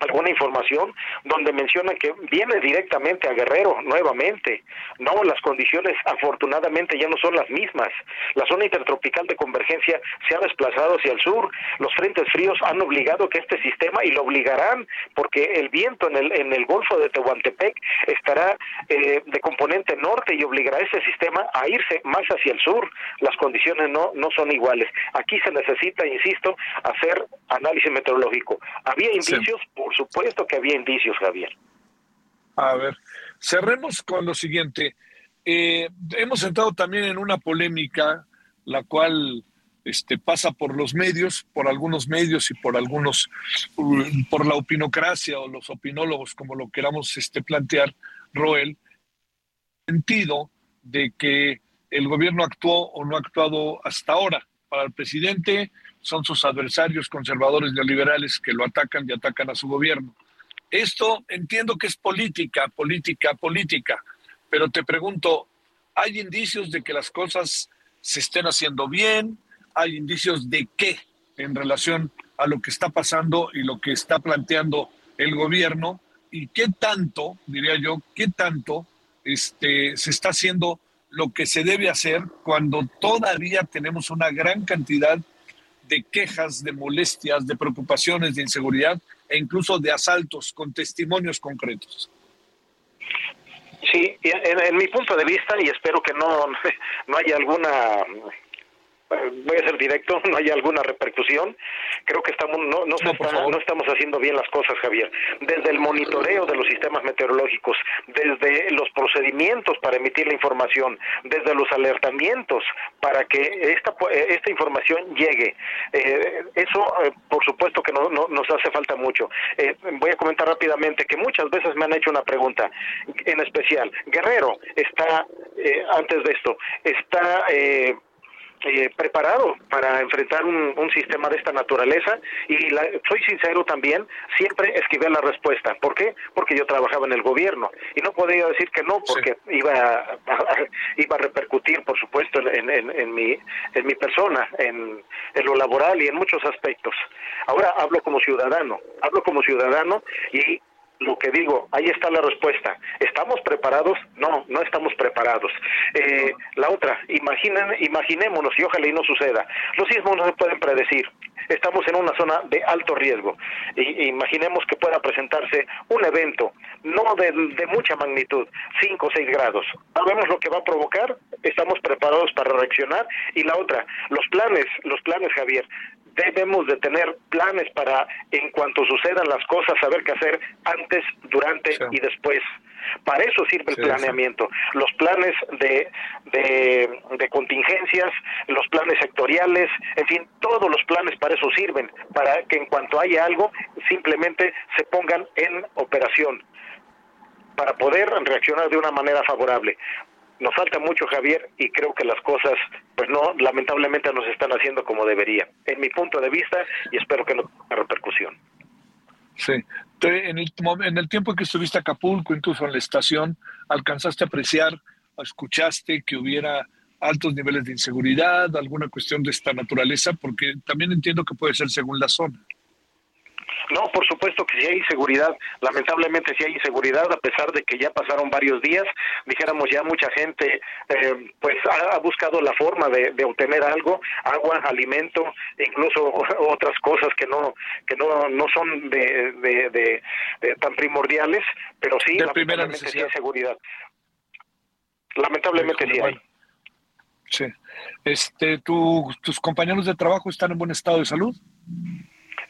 alguna información donde menciona que viene directamente a Guerrero nuevamente. No, las condiciones afortunadamente ya no son las mismas. La zona intertropical de convergencia se ha desplazado hacia el sur. Los frentes fríos han obligado que este sistema, y lo obligarán, porque el viento en el, en el Golfo de Tehuantepec estará eh, de componente norte y obligará a ese sistema a irse más hacia el sur. Las condiciones no, no son iguales. Aquí se necesita, insisto, hacer análisis meteorológico. Había indicios por supuesto que había indicios, Javier. A ver, cerremos con lo siguiente. Eh, hemos entrado también en una polémica, la cual este, pasa por los medios, por algunos medios y por algunos, por la opinocracia o los opinólogos, como lo queramos este, plantear, Roel, sentido de que el gobierno actuó o no ha actuado hasta ahora. Para el presidente, son sus adversarios conservadores neoliberales que lo atacan y atacan a su gobierno. Esto entiendo que es política, política, política, pero te pregunto, ¿hay indicios de que las cosas se estén haciendo bien? ¿Hay indicios de qué en relación a lo que está pasando y lo que está planteando el gobierno? ¿Y qué tanto, diría yo, qué tanto este, se está haciendo lo que se debe hacer cuando todavía tenemos una gran cantidad quejas, de molestias, de preocupaciones, de inseguridad e incluso de asaltos con testimonios concretos. Sí, en mi punto de vista, y espero que no, no haya alguna voy a ser directo, no hay alguna repercusión. Creo que estamos no, no, no, estamos haciendo bien las cosas, Javier. Desde el monitoreo de los sistemas meteorológicos, desde los procedimientos para emitir la información, desde los alertamientos para que esta, esta información llegue. Eh, eso, eh, por supuesto que no, nos hace falta mucho. Eh, voy a comentar rápidamente que muchas veces me han hecho una pregunta, en especial, Guerrero está, antes de esto, está eh, preparado para enfrentar un, sistema de esta naturaleza y soy sincero también, siempre esquivé la respuesta. ¿Por qué? Porque yo trabajaba en el gobierno y no podía decir que no porque iba, a, iba a repercutir, por supuesto, en, en, mi, en mi persona, en, en lo laboral y en muchos aspectos. Ahora hablo como ciudadano, hablo como ciudadano y lo que digo, ahí está la respuesta. ¿Estamos preparados? No, no estamos preparados. Eh, la otra, imaginen, imaginémonos, y ojalá y no suceda, los sismos no se pueden predecir. Estamos en una zona de alto riesgo. Y, imaginemos que pueda presentarse un evento, no de, de mucha magnitud, 5 o 6 grados. Sabemos lo que va a provocar, estamos preparados para reaccionar. Y la otra, los planes, los planes, Javier, debemos de tener planes para, en cuanto sucedan las cosas, saber qué hacer antes, durante y después. Para eso sirve el planeamiento. Los planes de, de, contingencias, los planes sectoriales, en fin, todos los planes para eso sirven, para que en cuanto haya algo, simplemente se pongan en operación, para poder reaccionar de una manera favorable. Nos falta mucho, Javier, y creo que las cosas, pues no, lamentablemente no se están haciendo como debería, en mi punto de vista, y espero que no tenga repercusión. Sí. En el, en el tiempo que estuviste en Acapulco, incluso en la estación, ¿alcanzaste a apreciar, escuchaste que hubiera altos niveles de inseguridad, alguna cuestión de esta naturaleza? Porque también entiendo que puede ser según la zona. No, por supuesto que sí hay inseguridad. Lamentablemente sí hay inseguridad, a pesar de que ya pasaron varios días. Dijéramos ya mucha gente, eh, pues ha, buscado la forma de, obtener algo, agua, alimento, incluso otras cosas que no que no no son de, de, tan primordiales, pero sí, lamentablemente sí hay seguridad. Lamentablemente sí hay. Sí. Este, ¿Tus compañeros de trabajo están en buen estado de salud?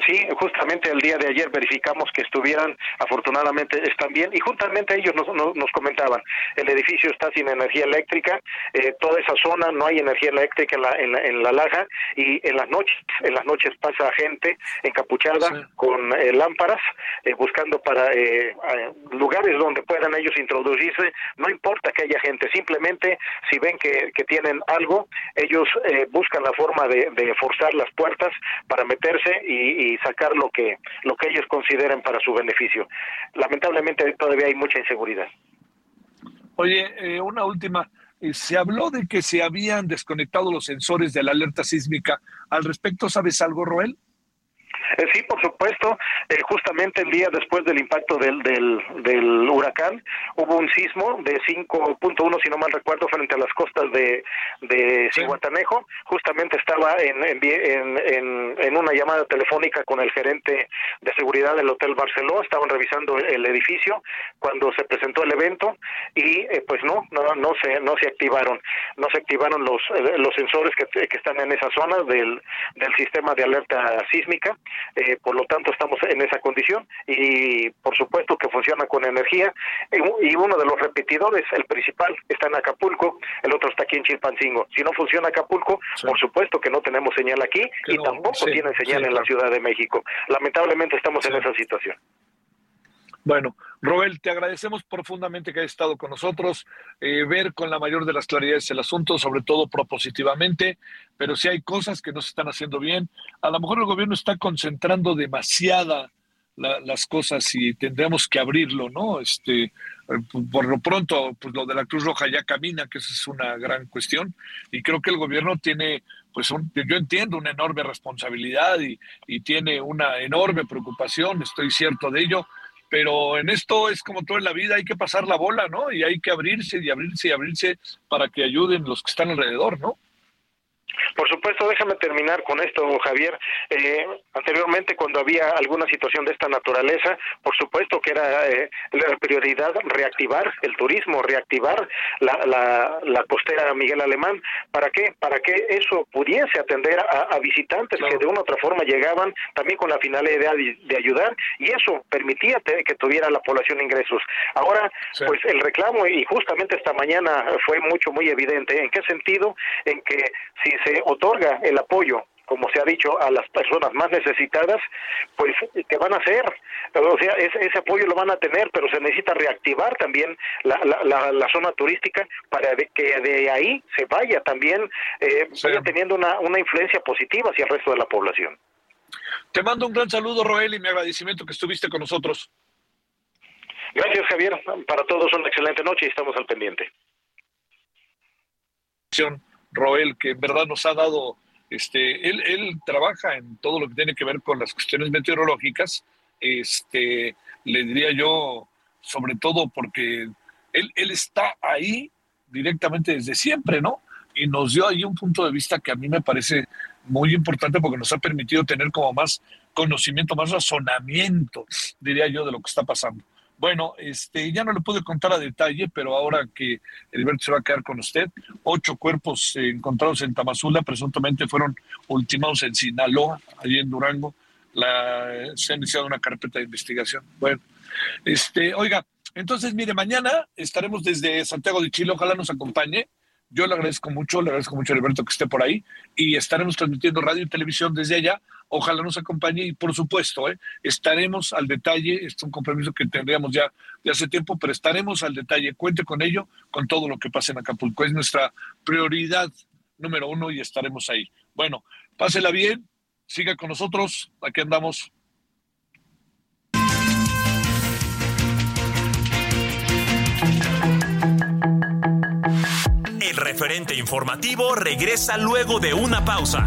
Sí, justamente el día de ayer verificamos que estuvieran, afortunadamente están bien, y juntamente ellos nos, nos, comentaban, el edificio está sin energía eléctrica, eh, toda esa zona no hay energía eléctrica en la, en la, laja, y en las noches, en las noches pasa gente encapuchada con eh, lámparas, eh, buscando para lugares donde puedan ellos introducirse, no importa que haya gente, simplemente si ven que, que tienen algo, ellos buscan la forma de, de forzar las puertas para meterse y y sacar lo que lo que ellos consideren para su beneficio. Lamentablemente todavía hay mucha inseguridad. Oye, eh, una última. Eh, se habló de que se habían desconectado los sensores de la alerta sísmica. ¿Al respecto sabes algo, Roel? Eh, sí, por supuesto. Eh, justamente el día después del impacto del, del, huracán hubo un sismo de 5.1, si no mal recuerdo, frente a las costas de, de Cihuatanejo. Justamente estaba en, en, en, una llamada telefónica con el gerente de seguridad del Hotel Barceló. Estaban revisando el edificio cuando se presentó el evento y eh, pues no, no, no se, no se activaron, no se activaron los, los sensores que, que están en esa zona del, del sistema de alerta sísmica eh, por lo tanto estamos en esa condición y por supuesto que funciona con energía y uno de los repetidores, el principal, está en Acapulco, el otro está aquí en Chilpancingo. Si no funciona Acapulco, por supuesto que no tenemos señal aquí y tampoco tiene señal en la Ciudad de México. Lamentablemente estamos en esa situación. Bueno, Roel, te agradecemos profundamente que hayas estado con nosotros, eh, ver con la mayor de las claridades el asunto, sobre todo propositivamente, pero si hay cosas que no se están haciendo bien, a lo mejor el gobierno está concentrando demasiada las cosas y tendremos que abrirlo, ¿no? Este, eh, por lo pronto, pues lo de la Cruz Roja ya camina, que esa es una gran cuestión, y creo que el gobierno tiene, pues yo entiendo, una enorme responsabilidad y tiene una enorme preocupación, estoy cierto de ello, pero en esto es como todo en la vida, hay que pasar la bola, ¿no? Y hay que abrirse y abrirse y abrirse para que ayuden los que están alrededor, ¿no? Por supuesto, déjame terminar con esto, Javier. Eh, anteriormente, cuando había alguna situación de esta naturaleza, por supuesto que era eh, la prioridad reactivar el turismo, reactivar la, la, la, costera Miguel Alemán. ¿Para qué? Para que eso pudiese atender a, visitantes que de una u otra forma llegaban también con la finalidad de, ayudar y eso permitía que tuviera la población ingresos. Ahora, pues el reclamo, y justamente esta mañana fue mucho, muy evidente. ¿En qué sentido? En que si se otorga el apoyo como se ha dicho, a las personas más necesitadas, pues, ¿qué van a hacer? O sea, ese, apoyo lo van a tener, pero se necesita reactivar también la, la, zona turística para que de ahí se vaya también, eh, vaya teniendo una, una influencia positiva hacia el resto de la población. Te mando un gran saludo, Roel, y mi agradecimiento que estuviste con nosotros. Gracias, Javier. Para todos una excelente noche y estamos al pendiente. Roel, que en verdad nos ha dado, este, él, él trabaja en todo lo que tiene que ver con las cuestiones meteorológicas, este, le diría yo, sobre todo porque él, él está ahí directamente desde siempre, ¿no? Y nos dio ahí un punto de vista que a mí me parece muy importante porque nos ha permitido tener como más conocimiento, más razonamiento, diría yo, de lo que está pasando. Bueno, este, ya no le pude contar a detalle, pero ahora que Heriberto se va a quedar con usted, ocho cuerpos encontrados en Tamazula presuntamente fueron ultimados en Sinaloa, allí en Durango. La, se ha iniciado una carpeta de investigación. Bueno, este, oiga, entonces mire, mañana estaremos desde Santiago de Chile, ojalá nos acompañe yo le agradezco mucho, le agradezco mucho a Alberto que esté por ahí y estaremos transmitiendo radio y televisión desde allá. Ojalá nos acompañe y por supuesto, ¿eh? estaremos al detalle. Es un compromiso que tendríamos ya de hace tiempo, pero estaremos al detalle. Cuente con ello, con todo lo que pase en Acapulco. Es nuestra prioridad número uno y estaremos ahí. Bueno, pásela bien, siga con nosotros. Aquí andamos. El referente informativo regresa luego de una pausa.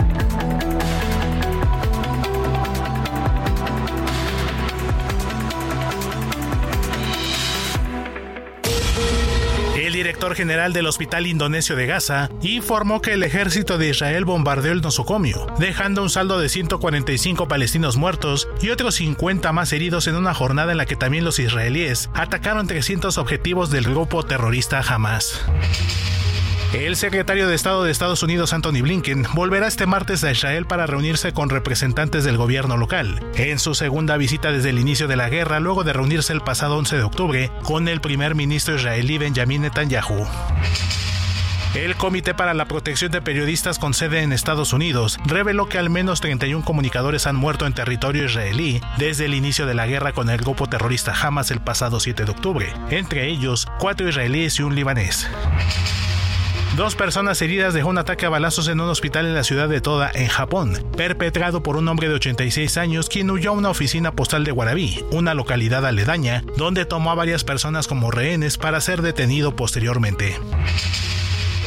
Director general del Hospital Indonesio de Gaza informó que el ejército de Israel bombardeó el nosocomio, dejando un saldo de 145 palestinos muertos y otros 50 más heridos en una jornada en la que también los israelíes atacaron 300 objetivos del grupo terrorista Hamas. El secretario de Estado de Estados Unidos, Anthony Blinken, volverá este martes a Israel para reunirse con representantes del gobierno local, en su segunda visita desde el inicio de la guerra, luego de reunirse el pasado 11 de octubre con el primer ministro israelí Benjamin Netanyahu. El Comité para la Protección de Periodistas con sede en Estados Unidos reveló que al menos 31 comunicadores han muerto en territorio israelí desde el inicio de la guerra con el grupo terrorista Hamas el pasado 7 de octubre, entre ellos cuatro israelíes y un libanés. Dos personas heridas dejó un ataque a balazos en un hospital en la ciudad de Toda, en Japón, perpetrado por un hombre de 86 años quien huyó a una oficina postal de Guarabí, una localidad aledaña, donde tomó a varias personas como rehenes para ser detenido posteriormente.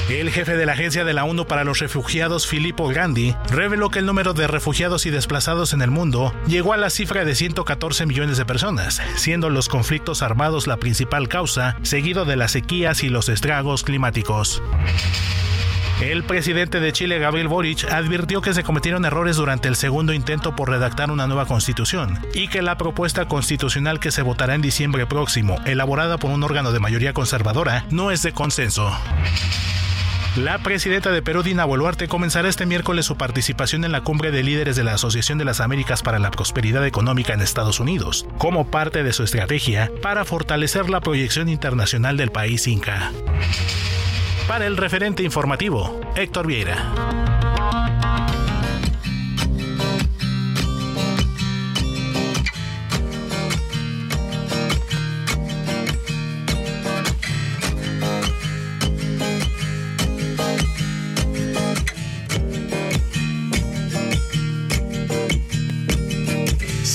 El jefe de la Agencia de la ONU para los Refugiados, Filippo Grandi, reveló que el número de refugiados y desplazados en el mundo llegó a la cifra de 114 millones de personas, siendo los conflictos armados la principal causa, seguido de las sequías y los estragos climáticos. El presidente de Chile, Gabriel Boric, advirtió que se cometieron errores durante el segundo intento por redactar una nueva constitución y que la propuesta constitucional que se votará en diciembre próximo, elaborada por un órgano de mayoría conservadora, no es de consenso. La presidenta de Perú, Dina Boluarte, comenzará este miércoles su participación en la cumbre de líderes de la Asociación de las Américas para la Prosperidad Económica en Estados Unidos, como parte de su estrategia para fortalecer la proyección internacional del país inca. Para el referente informativo, Héctor Vieira.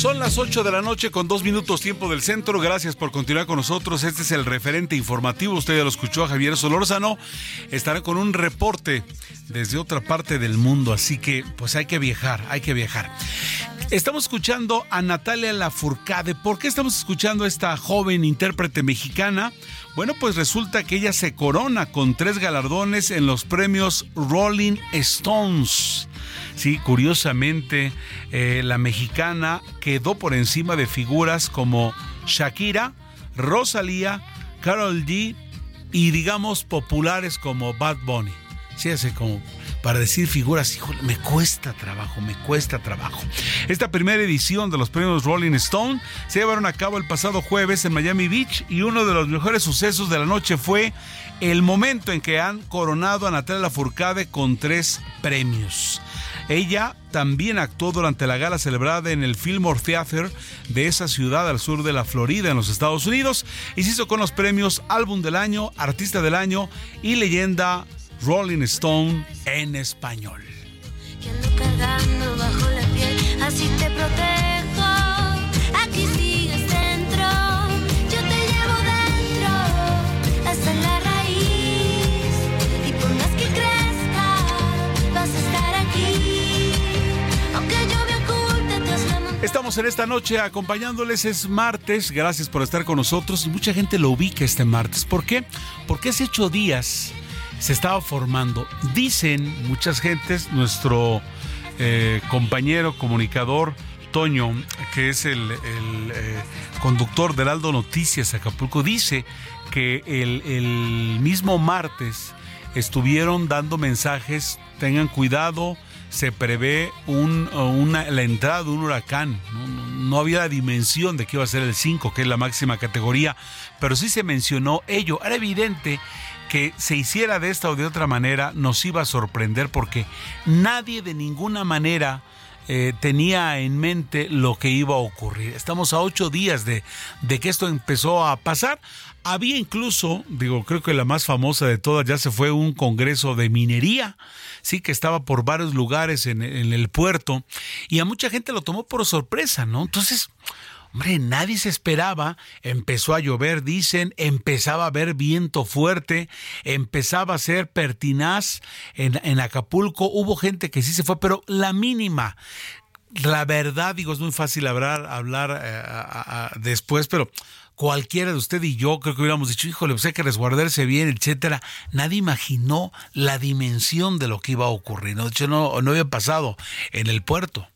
Son las 8 de la noche con dos minutos tiempo del centro. Gracias por continuar con nosotros. Este es el referente informativo. Usted ya lo escuchó a Javier Solórzano. Estará con un reporte desde otra parte del mundo. Así que pues hay que viajar, hay que viajar. Estamos escuchando a Natalia Lafourcade. ¿Por qué estamos escuchando a esta joven intérprete mexicana? Bueno, pues resulta que ella se corona con tres galardones en los premios Rolling Stones. Sí, curiosamente, eh, la mexicana quedó por encima de figuras como Shakira, Rosalía, Carol G y digamos populares como Bad Bunny. Sí, así como para decir figuras, híjole, me cuesta trabajo, me cuesta trabajo. Esta primera edición de los premios Rolling Stone se llevaron a cabo el pasado jueves en Miami Beach y uno de los mejores sucesos de la noche fue el momento en que han coronado a Natalia Lafourcade con tres premios. Ella también actuó durante la gala celebrada en el Fillmore Theater de esa ciudad al sur de la Florida, en los Estados Unidos, y se hizo con los premios Álbum del Año, Artista del Año y Leyenda Rolling Stone en español. Estamos en esta noche acompañándoles, es martes, gracias por estar con nosotros. Mucha gente lo ubica este martes. ¿Por qué? Porque hace ocho días se estaba formando. Dicen muchas gentes, nuestro eh, compañero comunicador Toño, que es el, eh, conductor de Heraldo Noticias Acapulco, dice que el mismo martes estuvieron dando mensajes, tengan cuidado, se prevé un, una, la entrada de un huracán. ¿no? no había la dimensión de que iba a ser el 5, que es la máxima categoría, pero sí se mencionó ello. Era evidente que se hiciera de esta o de otra manera nos iba a sorprender porque nadie de ninguna manera eh, tenía en mente lo que iba a ocurrir. Estamos a ocho días de, de que esto empezó a pasar. Había incluso, digo, creo que la más famosa de todas ya se fue un congreso de minería, sí, que estaba por varios lugares en, el puerto y a mucha gente lo tomó por sorpresa, ¿no? Entonces, Hombre, nadie se esperaba, empezó a llover, dicen, empezaba a haber viento fuerte, empezaba a ser pertinaz en, en, Acapulco, hubo gente que sí se fue, pero la mínima. La verdad, digo, es muy fácil hablar, hablar eh, después, pero cualquiera de usted y yo creo que hubiéramos dicho, híjole, pues hay que resguardarse bien, etcétera. Nadie imaginó la dimensión de lo que iba a ocurrir. ¿no? De hecho, no, no había pasado en el puerto.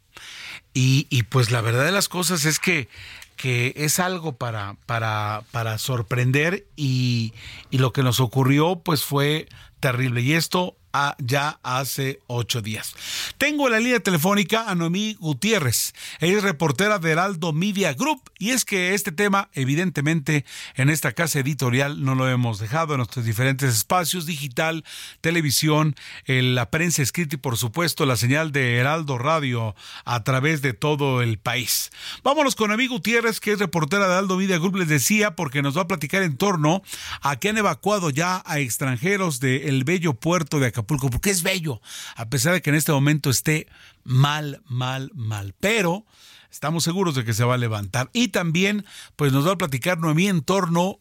Y, y, pues la verdad de las cosas es que, que es algo para, para, para sorprender y, y, lo que nos ocurrió pues fue terrible. Y esto a, ya hace ocho días. Tengo en la línea telefónica a Noemí Gutiérrez. Ella es reportera de Heraldo Media Group y es que este tema, evidentemente, en esta casa editorial no lo hemos dejado en nuestros diferentes espacios, digital, televisión, en la prensa escrita y, por supuesto, la señal de Heraldo Radio a través de todo el país. Vámonos con Noemí Gutiérrez, que es reportera de Heraldo Media Group, les decía, porque nos va a platicar en torno a que han evacuado ya a extranjeros del bello puerto de Acapulco, porque es bello, a pesar de que en este momento esté mal, mal, mal. Pero estamos seguros de que se va a levantar. Y también, pues nos va a platicar Noemí en torno.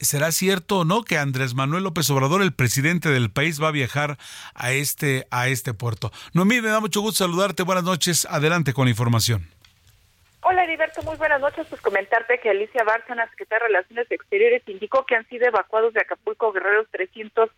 ¿Será cierto o no que Andrés Manuel López Obrador, el presidente del país, va a viajar a este, a este puerto? Noemí, me da mucho gusto saludarte. Buenas noches. Adelante con la información. Hola Heriberto, muy buenas noches. Pues comentarte que Alicia Bárcena, secretaria de Relaciones Exteriores, indicó que han sido evacuados de Acapulco Guerreros 300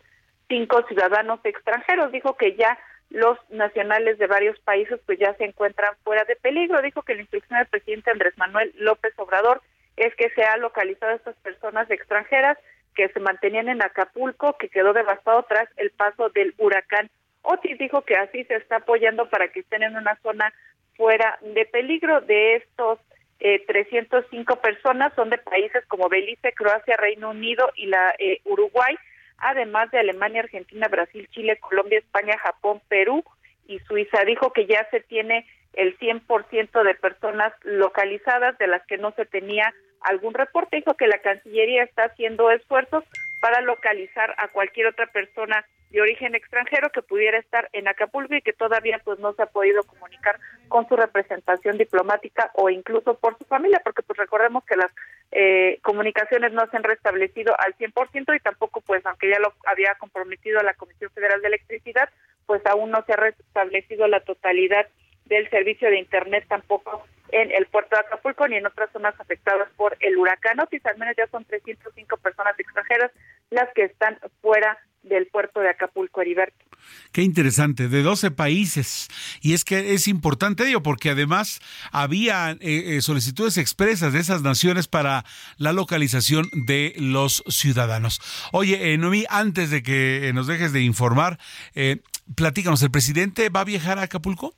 cinco ciudadanos extranjeros. Dijo que ya los nacionales de varios países pues ya se encuentran fuera de peligro. Dijo que la instrucción del presidente Andrés Manuel López Obrador es que se ha localizado a estas personas extranjeras que se mantenían en Acapulco, que quedó devastado tras el paso del huracán Otis. Dijo que así se está apoyando para que estén en una zona fuera de peligro. De estos eh, 305 personas son de países como Belice, Croacia, Reino Unido y la eh, Uruguay además de Alemania, Argentina, Brasil, Chile, Colombia, España, Japón, Perú y Suiza. Dijo que ya se tiene el 100% de personas localizadas de las que no se tenía algún reporte. Dijo que la Cancillería está haciendo esfuerzos para localizar a cualquier otra persona de origen extranjero que pudiera estar en Acapulco y que todavía pues no se ha podido comunicar con su representación diplomática o incluso por su familia, porque pues recordemos que las eh, comunicaciones no se han restablecido al 100% y tampoco pues aunque ya lo había comprometido la Comisión Federal de Electricidad, pues aún no se ha restablecido la totalidad del servicio de internet tampoco en el puerto de Acapulco ni en otras zonas afectadas por el huracán Otis. Al menos ya son 305 personas extranjeras las que están fuera del puerto de Acapulco, Heriberto. Qué interesante, de 12 países. Y es que es importante ello porque además había eh, eh, solicitudes expresas de esas naciones para la localización de los ciudadanos. Oye, eh, Noemí, antes de que nos dejes de informar, eh, platícanos, ¿el presidente va a viajar a Acapulco?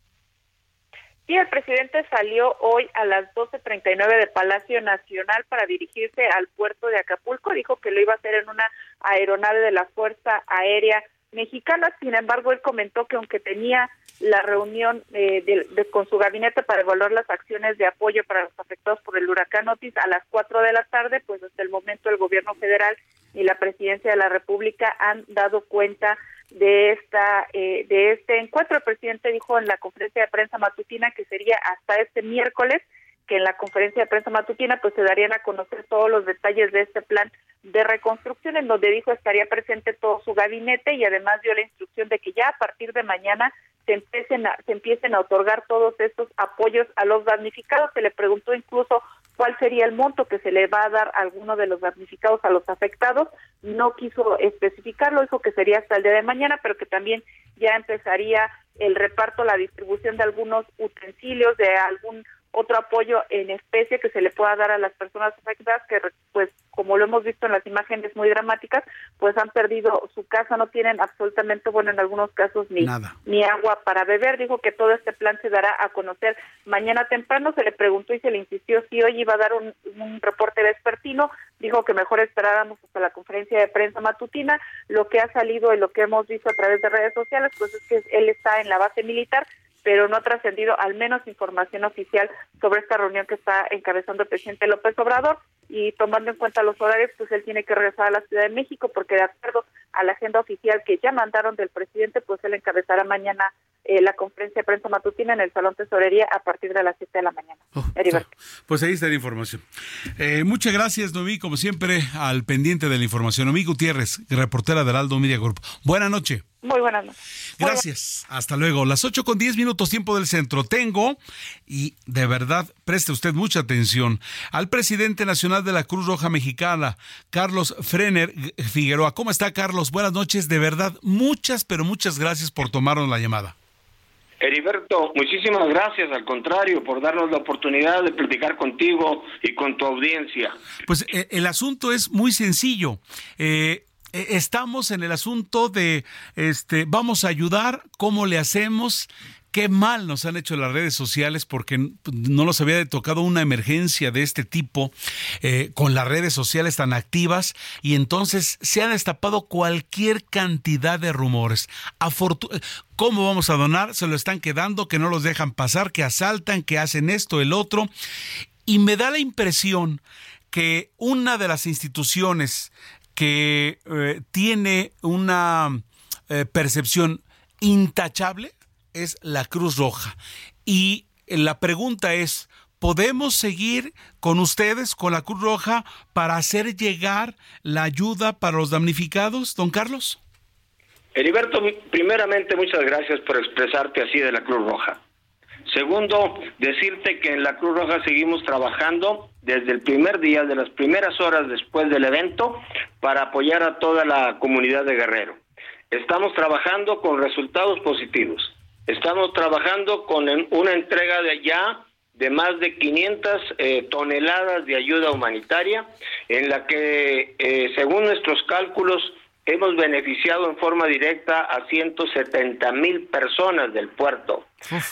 Sí, el presidente salió hoy a las 12.39 de Palacio Nacional para dirigirse al puerto de Acapulco. Dijo que lo iba a hacer en una aeronave de la Fuerza Aérea Mexicana. Sin embargo, él comentó que aunque tenía la reunión eh, de, con su gabinete para evaluar las acciones de apoyo para los afectados por el huracán Otis a las 4 de la tarde, pues hasta el momento el gobierno federal y la presidencia de la República han dado cuenta de esta eh, de este encuentro. El presidente dijo en la conferencia de prensa matutina que sería hasta este miércoles que en la conferencia de prensa matutina pues se darían a conocer todos los detalles de este plan de reconstrucción en donde dijo estaría presente todo su gabinete y además dio la instrucción de que ya a partir de mañana se empiecen a, se empiecen a otorgar todos estos apoyos a los damnificados. Se le preguntó incluso cuál sería el monto que se le va a dar a alguno de los damnificados a los afectados. No quiso especificarlo, dijo que sería hasta el día de mañana, pero que también ya empezaría el reparto, la distribución de algunos utensilios, de algún otro apoyo en especie que se le pueda dar a las personas afectadas que pues como lo hemos visto en las imágenes muy dramáticas pues han perdido su casa no tienen absolutamente bueno en algunos casos ni ni agua para beber. Dijo que todo este plan se dará a conocer mañana temprano. Se le preguntó y se le insistió si hoy iba a dar un, un reporte vespertino dijo que mejor esperáramos hasta la conferencia de prensa matutina lo que ha salido y lo que hemos visto a través de redes sociales pues es que él está en la base militar pero no ha trascendido al menos información oficial sobre esta reunión que está encabezando el presidente López Obrador. Y tomando en cuenta los horarios, pues él tiene que regresar a la Ciudad de México porque de acuerdo a la agenda oficial que ya mandaron del presidente, pues él encabezará mañana eh, la conferencia de prensa matutina en el Salón Tesorería a partir de las 7 de la mañana. Oh, pues ahí está la información. Eh, muchas gracias, Noemí, como siempre, al pendiente de la información. Noemí Gutiérrez, reportera del Aldo Media Group. Buenas noches. Muy buenas noches. Gracias. Hasta luego. Las 8 con 10 minutos tiempo del centro. Tengo, y de verdad, preste usted mucha atención, al presidente nacional de la Cruz Roja Mexicana, Carlos Frener Figueroa. ¿Cómo está, Carlos? Buenas noches. De verdad, muchas, pero muchas gracias por tomarnos la llamada. Heriberto, muchísimas gracias, al contrario, por darnos la oportunidad de platicar contigo y con tu audiencia. Pues eh, el asunto es muy sencillo. Eh, eh, estamos en el asunto de, este, vamos a ayudar, ¿cómo le hacemos? Qué mal nos han hecho las redes sociales porque no nos había tocado una emergencia de este tipo eh, con las redes sociales tan activas y entonces se ha destapado cualquier cantidad de rumores. ¿Cómo vamos a donar? Se lo están quedando, que no los dejan pasar, que asaltan, que hacen esto, el otro. Y me da la impresión que una de las instituciones que eh, tiene una eh, percepción intachable es la Cruz Roja. Y la pregunta es, ¿podemos seguir con ustedes, con la Cruz Roja, para hacer llegar la ayuda para los damnificados, don Carlos? Heriberto, primeramente muchas gracias por expresarte así de la Cruz Roja. Segundo, decirte que en la Cruz Roja seguimos trabajando desde el primer día, de las primeras horas después del evento, para apoyar a toda la comunidad de Guerrero. Estamos trabajando con resultados positivos. Estamos trabajando con una entrega de ya de más de 500 eh, toneladas de ayuda humanitaria, en la que, eh, según nuestros cálculos, hemos beneficiado en forma directa a 170 mil personas del puerto.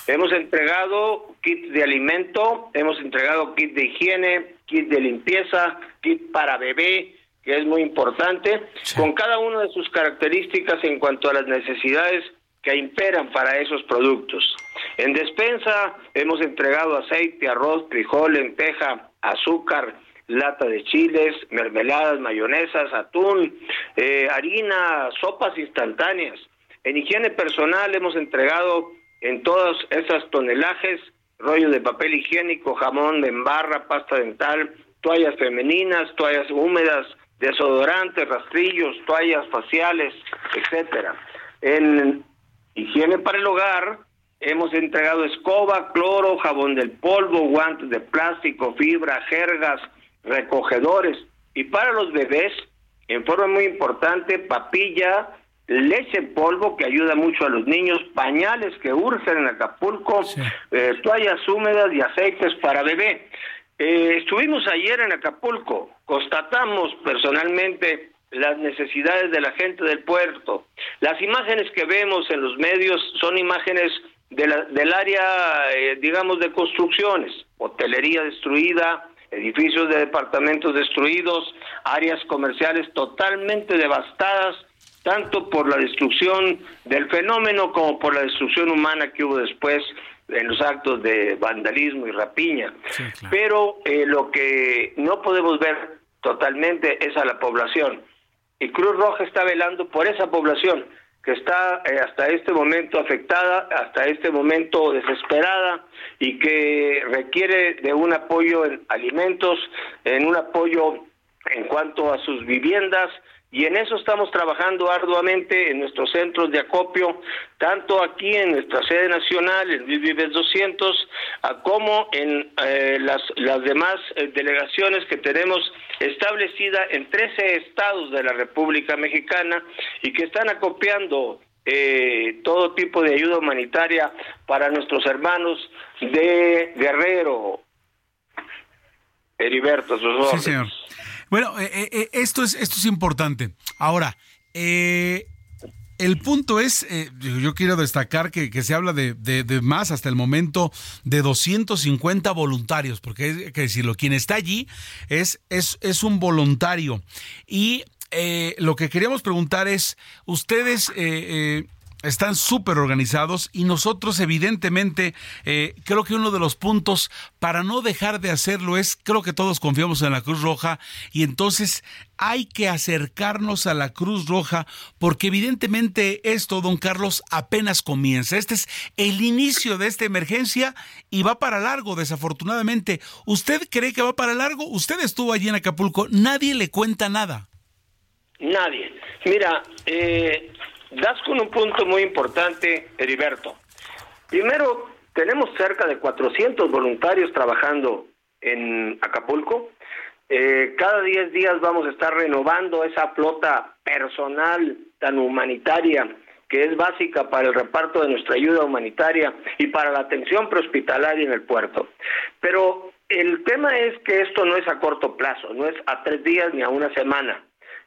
Hemos entregado kits de alimento, hemos entregado kits de higiene, kits de limpieza, kit para bebé, que es muy importante, con cada una de sus características en cuanto a las necesidades que imperan para esos productos. En despensa hemos entregado aceite, arroz, frijol, lenteja, azúcar, lata de chiles, mermeladas, mayonesas, atún, eh, harina, sopas instantáneas. En higiene personal hemos entregado en todos esos tonelajes rollo de papel higiénico, jamón de embarra, pasta dental, toallas femeninas, toallas húmedas, desodorantes, rastrillos, toallas faciales, etcétera. En higiene para el hogar hemos entregado escoba, cloro, jabón del polvo, guantes de plástico, fibra, jergas, recogedores. Y para los bebés, en forma muy importante, papilla, leche en polvo que ayuda mucho a los niños, pañales que urgen en Acapulco, eh, toallas húmedas y aceites para bebé. Eh, estuvimos ayer en Acapulco, constatamos personalmente las necesidades de la gente del puerto. Las imágenes que vemos en los medios son imágenes del área, eh, digamos, de construcciones, hotelería destruida, edificios de departamentos destruidos, áreas comerciales totalmente devastadas, tanto por la destrucción del fenómeno como por la destrucción humana que hubo después en los actos de vandalismo y rapiña. Pero eh, lo que no podemos ver totalmente es a la población. Y Cruz Roja está velando por esa población que está eh, hasta este momento afectada, hasta este momento desesperada y que requiere de un apoyo en alimentos, en un apoyo en cuanto a sus viviendas y en eso estamos trabajando arduamente en nuestros centros de acopio, tanto aquí en nuestra sede nacional, en Vives 200, como en eh, las, las demás eh, delegaciones que tenemos establecida en 13 estados de la República Mexicana y que están acopiando eh, todo tipo de ayuda humanitaria para nuestros hermanos de Guerrero. Heriberto, sus Sí, señor. Bueno, eh, eh, eh, esto, es, esto es importante. Ahora, el punto es, yo quiero destacar que, se habla de, más hasta el momento de 250 voluntarios, porque hay que decirlo, quien está allí es, es, es un voluntario. Y lo que queríamos preguntar es, ustedes están súper organizados y nosotros evidentemente eh, creo que uno de los puntos para no dejar de hacerlo es, creo que todos confiamos en la Cruz Roja y entonces hay que acercarnos a la Cruz Roja porque evidentemente esto, don Carlos, apenas comienza. Este es el inicio de esta emergencia y va para largo, desafortunadamente. ¿Usted cree que va para largo? Usted estuvo allí en Acapulco, nadie le cuenta nada. Nadie. Mira, eh, das con un punto muy importante, Heriberto. Primero, tenemos cerca de 400 voluntarios trabajando en Acapulco. Eh, cada 10 días vamos a estar renovando esa flota personal tan humanitaria que es básica para el reparto de nuestra ayuda humanitaria y para la atención prehospitalaria en el puerto. Pero el tema es que esto no es a corto plazo, no es a tres días ni a una semana.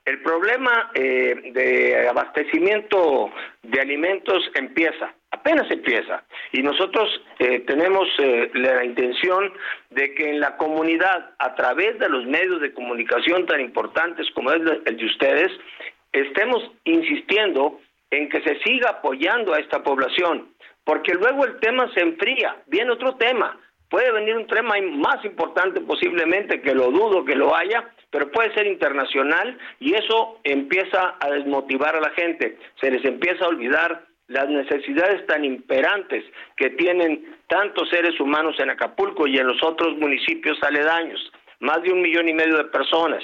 El problema eh, de abastecimiento de alimentos empieza, apenas empieza. Y nosotros eh, tenemos eh, la intención de que en la comunidad, a través de los medios de comunicación tan importantes como es el de ustedes, estemos insistiendo en que se siga apoyando a esta población, porque luego el tema se enfría, viene otro tema, puede venir un tema más importante posiblemente, que lo dudo que lo haya, pero puede ser internacional y eso empieza a desmotivar a la gente, se les empieza a olvidar las necesidades tan imperantes que tienen tantos seres humanos en Acapulco y en los otros municipios aledaños, más de un millón y medio de personas.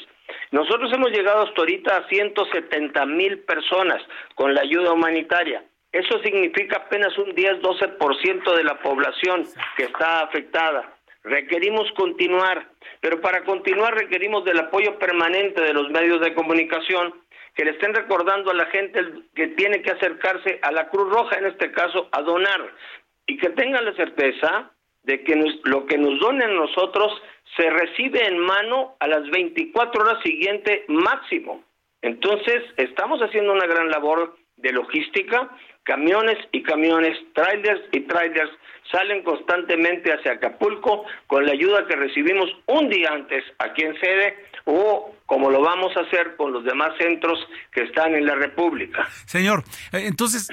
Nosotros hemos llegado hasta ahorita a 170 mil personas con la ayuda humanitaria. Eso significa apenas un 10-12% de la población que está afectada. Requerimos continuar, pero para continuar requerimos del apoyo permanente de los medios de comunicación que le estén recordando a la gente que tiene que acercarse a la Cruz Roja, en este caso, a donar, y que tengan la certeza de que lo que nos donen nosotros se recibe en mano a las 24 horas siguiente máximo. Entonces, estamos haciendo una gran labor de logística, camiones y camiones, trailers y trailers salen constantemente hacia Acapulco con la ayuda que recibimos un día antes aquí en sede o como lo vamos a hacer con los demás centros que están en la República. Señor, eh, entonces,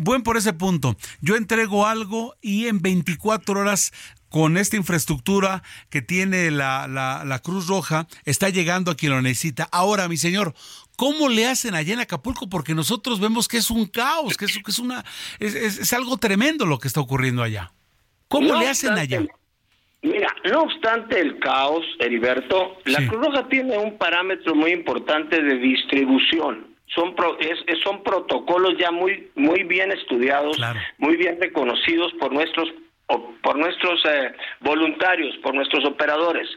buen por ese punto. Yo entrego algo y en 24 horas con esta infraestructura que tiene la, la, Cruz Roja, está llegando a quien lo necesita. Ahora, mi señor, ¿Cómo le hacen allá en Acapulco? Porque nosotros vemos que es un caos, que es, que es una es, es, algo tremendo lo que está ocurriendo allá. ¿Cómo le hacen allá? Mira, no obstante el caos, Heriberto, la Cruz Roja tiene un parámetro muy importante de distribución. Son, son protocolos ya muy, muy bien estudiados, muy bien reconocidos por nuestros, por nuestros eh, voluntarios, por nuestros operadores.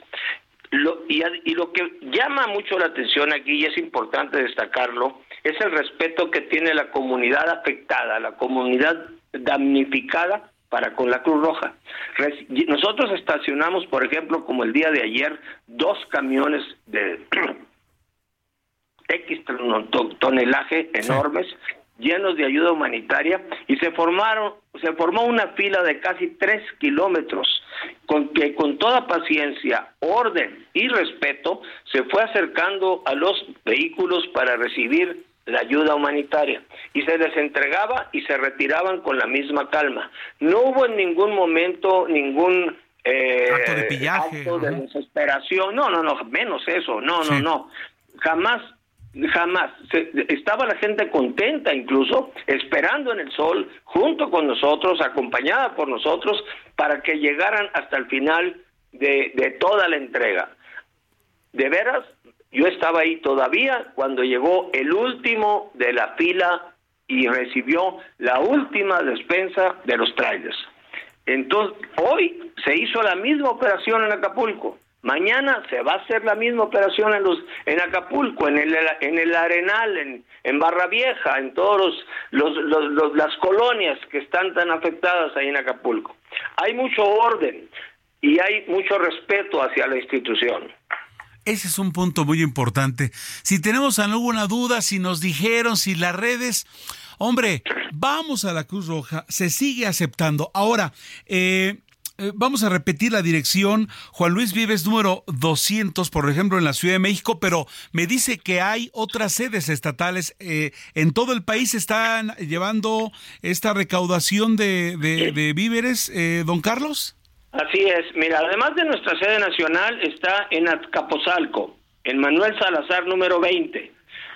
Lo, y, y, lo que llama mucho la atención aquí, y es importante destacarlo, es el respeto que tiene la comunidad afectada, la comunidad damnificada para con la Cruz Roja. Nosotros estacionamos, por ejemplo, como el día de ayer, dos camiones de X tonelaje enormes, llenos de ayuda humanitaria, y se formaron, se formó una fila de casi tres kilómetros, con que con toda paciencia, orden y respeto se fue acercando a los vehículos para recibir la ayuda humanitaria. Y se les entregaba y se retiraban con la misma calma. No hubo en ningún momento ningún eh, acto de pillaje, acto de desesperación, no, no, no, menos eso, no, no, no, jamás, jamás. estaba la gente contenta incluso, esperando en el sol, junto con nosotros, acompañada por nosotros, para que llegaran hasta el final de, de toda la entrega. De veras, yo estaba ahí todavía cuando llegó el último de la fila y recibió la última despensa de los trailers. Entonces, hoy se hizo la misma operación en Acapulco. Mañana se va a hacer la misma operación en los en Acapulco, en el en el Arenal, en, en Barra Vieja, en todos los, los, las colonias que están tan afectadas ahí en Acapulco. Hay mucho orden y hay mucho respeto hacia la institución. Ese es un punto muy importante. Si tenemos alguna duda, si nos dijeron, si las redes, hombre, vamos a la Cruz Roja, se sigue aceptando. Ahora, eh, vamos a repetir la dirección, Juan Luis Vives número 200, por ejemplo, en la Ciudad de México, pero me dice que hay otras sedes estatales eh, en todo el país están llevando esta recaudación de, de víveres, don Carlos. Así es. Mira, además de nuestra sede nacional, está en Azcapotzalco, en Manuel Salazar número 20.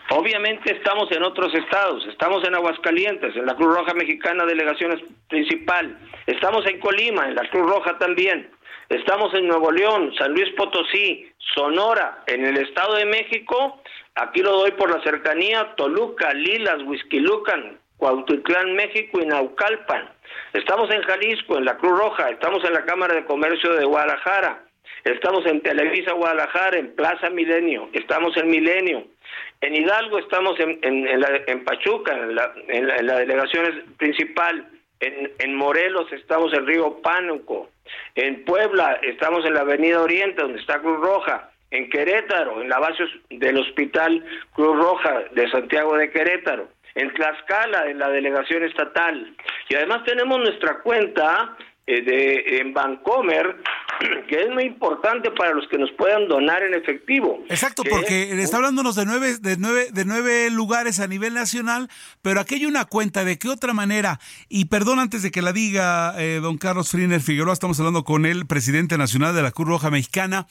Obviamente estamos en otros estados, estamos en Aguascalientes, en la Cruz Roja Mexicana Delegación Principal, estamos en Colima, en la Cruz Roja también, estamos en Nuevo León, San Luis Potosí, Sonora, en el Estado de México, aquí lo doy por la cercanía, Toluca, Lilas, Huizquilucan, Cuautitlán, México y Naucalpan. Estamos en Jalisco, en la Cruz Roja, estamos en la Cámara de Comercio de Guadalajara, estamos en Televisa Guadalajara, en Plaza Milenio, estamos en Milenio, en Hidalgo estamos en, en, Pachuca, en la, en la, delegación principal, en, Morelos estamos en Río Pánuco, en Puebla estamos en la Avenida Oriente, donde está Cruz Roja, en Querétaro, en la base del Hospital Cruz Roja de Santiago de Querétaro, en Tlaxcala, en la delegación estatal. Y además tenemos nuestra cuenta de, en Bancomer, que es muy importante para los que nos puedan donar en efectivo. Exacto, porque está hablándonos de nueve, de nueve, de nueve lugares a nivel nacional, pero aquí hay una cuenta de qué otra manera, y perdón antes de que la diga eh, don Carlos Friner Figueroa, estamos hablando con el presidente nacional de la Cruz Roja Mexicana.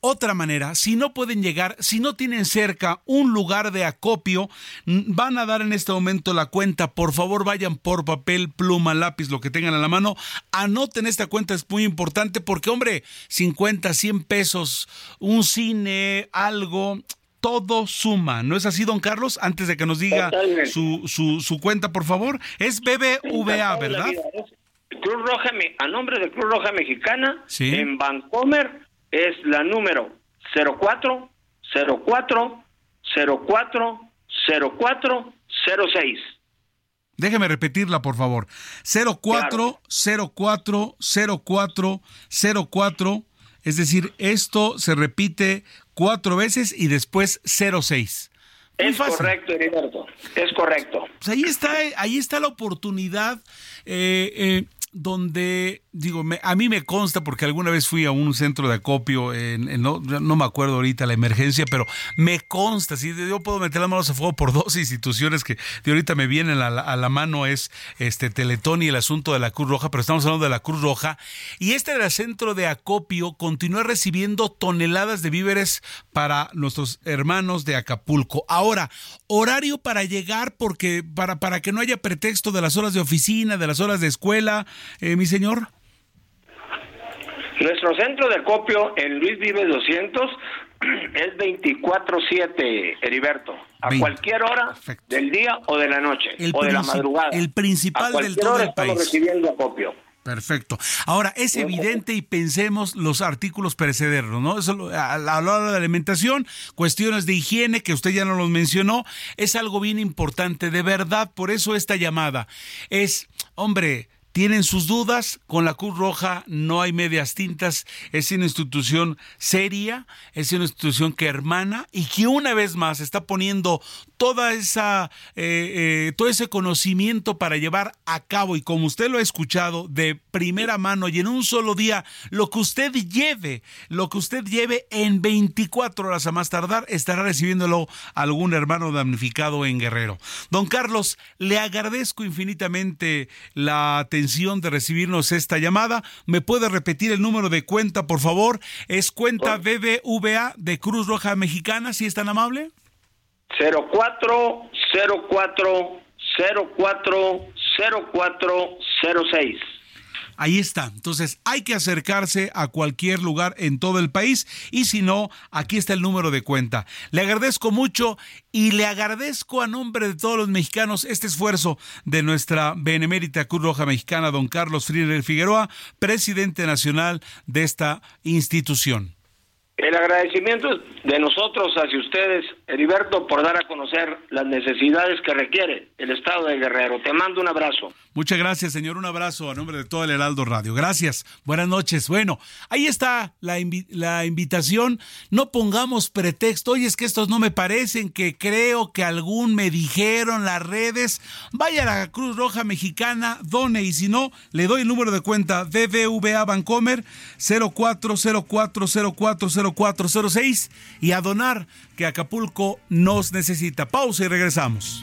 Otra manera, si no pueden llegar, si no tienen cerca un lugar de acopio, van a dar en este momento la cuenta. Por favor, vayan por papel, pluma, lápiz, lo que tengan a la mano. Anoten esta cuenta, es muy importante porque, hombre, 50, 100 pesos, un cine, algo, todo suma. ¿No es así, don Carlos? Antes de que nos diga su, su, su, cuenta, por favor. Es BBVA, ¿verdad? Cruz Roja, a nombre de Cruz Roja Mexicana, en Bancomer es la número 04 04 04 04 06. Déjeme repetirla, por favor. 04 04 04 04. Es decir, esto se repite cuatro veces y después 06. Es correcto, Heriberto. Es correcto. Pues ahí está, ahí está la oportunidad. Eh, eh, donde, digo, a mí me consta porque alguna vez fui a un centro de acopio, en, no, me acuerdo ahorita la emergencia, pero me consta, si yo puedo meter las manos a fuego por dos instituciones que de ahorita me vienen a la, mano, es este Teletón y el asunto de la Cruz Roja, pero estamos hablando de la Cruz Roja, y este era centro de acopio continúa recibiendo toneladas de víveres para nuestros hermanos de Acapulco. Ahora, horario para llegar, porque para, para que no haya pretexto de las horas de oficina, de las horas de escuela, eh, mi señor? Nuestro centro de acopio en Luis Vive 200 es 24-7, Heriberto. A cualquier hora del día o de la noche o de la madrugada. El principal del todo el país. recibiendo acopio. Perfecto. Ahora, es evidente y pensemos los artículos perecederos, ¿no? Eso, a la hora de alimentación, cuestiones de higiene, que usted ya no los mencionó, es algo bien importante, de verdad, por eso esta llamada es, hombre, tienen sus dudas, con la Cruz Roja no hay medias tintas, es una institución seria, es una institución que hermana y que una vez más está poniendo toda esa, eh, eh, todo ese conocimiento para llevar a cabo y como usted lo ha escuchado de primera mano y en un solo día, lo que usted lleve, lo que usted lleve en 24 horas a más tardar, estará recibiéndolo algún hermano damnificado en Guerrero. Don Carlos, le agradezco infinitamente la atención de recibirnos esta llamada. ¿Me puede repetir el número de cuenta, por favor? Es cuenta BBVA de Cruz Roja Mexicana, si es tan amable. 04 04 04 0406. Ahí está. Entonces hay que acercarse a cualquier lugar en todo el país y si no, aquí está el número de cuenta. Le agradezco mucho y le agradezco a nombre de todos los mexicanos este esfuerzo de nuestra benemérita Cruz Roja Mexicana, don Carlos Friedrich Figueroa, presidente nacional de esta institución. El agradecimiento de nosotros hacia ustedes, Heriberto, por dar a conocer las necesidades que requiere el Estado de Guerrero. Te mando un abrazo. Muchas gracias, señor. Un abrazo a nombre de todo el Heraldo Radio. Gracias. Buenas noches. Bueno, ahí está la, invitación. No pongamos pretexto. Oye, es que estos no me parecen, que creo que algún me dijeron las redes. Vaya a la Cruz Roja Mexicana, done. Y si no, le doy el número de cuenta BBVA Bancomer 0404040406 y a donar que Acapulco nos necesita. Pausa y regresamos.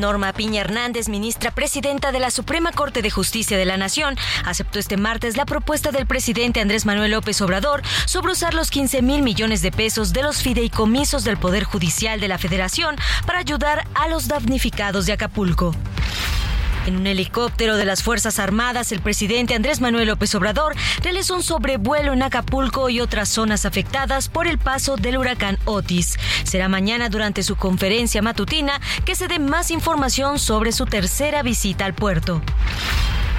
Norma Piña Hernández, ministra presidenta de la Suprema Corte de Justicia de la Nación, aceptó este martes la propuesta del presidente Andrés Manuel López Obrador sobre usar los 15 mil millones de pesos de los fideicomisos del Poder Judicial de la Federación para ayudar a los damnificados de Acapulco. En un helicóptero de las Fuerzas Armadas, el presidente Andrés Manuel López Obrador realizó un sobrevuelo en Acapulco y otras zonas afectadas por el paso del huracán Otis. Será mañana durante su conferencia matutina que se dé más información sobre su tercera visita al puerto.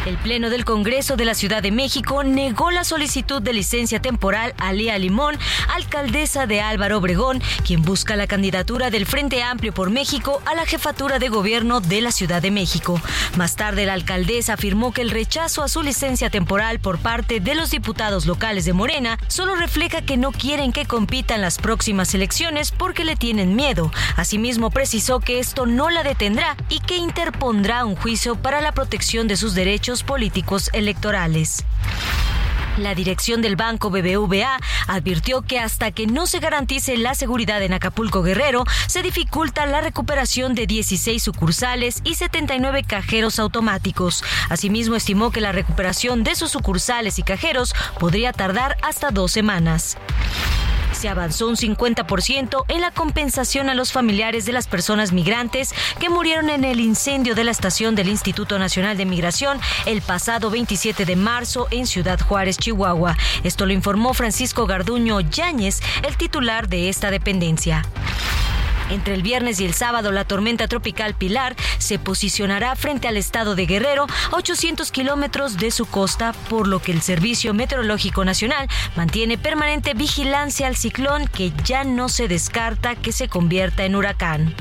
El Pleno del Congreso de la Ciudad de México negó la solicitud de licencia temporal a Lía Limón, alcaldesa de Álvaro Obregón, quien busca la candidatura del Frente Amplio por México a la jefatura de gobierno de la Ciudad de México. Más tarde, la alcaldesa afirmó que el rechazo a su licencia temporal por parte de los diputados locales de Morena solo refleja que no quieren que compitan las próximas elecciones porque le tienen miedo. Asimismo, precisó que esto no la detendrá y que interpondrá un juicio para la protección de sus derechos políticos electorales. La dirección del banco BBVA advirtió que hasta que no se garantice la seguridad en Acapulco Guerrero, se dificulta la recuperación de 16 sucursales y 79 cajeros automáticos. Asimismo, estimó que la recuperación de sus sucursales y cajeros podría tardar hasta dos semanas se avanzó un 50% en la compensación a los familiares de las personas migrantes que murieron en el incendio de la estación del Instituto Nacional de Migración el pasado 27 de marzo en Ciudad Juárez, Chihuahua. Esto lo informó Francisco Garduño Yáñez, el titular de esta dependencia. Entre el viernes y el sábado, la tormenta tropical Pilar se posicionará frente al estado de Guerrero, a 800 kilómetros de su costa, por lo que el Servicio Meteorológico Nacional mantiene permanente vigilancia al ciclón que ya no se descarta que se convierta en huracán.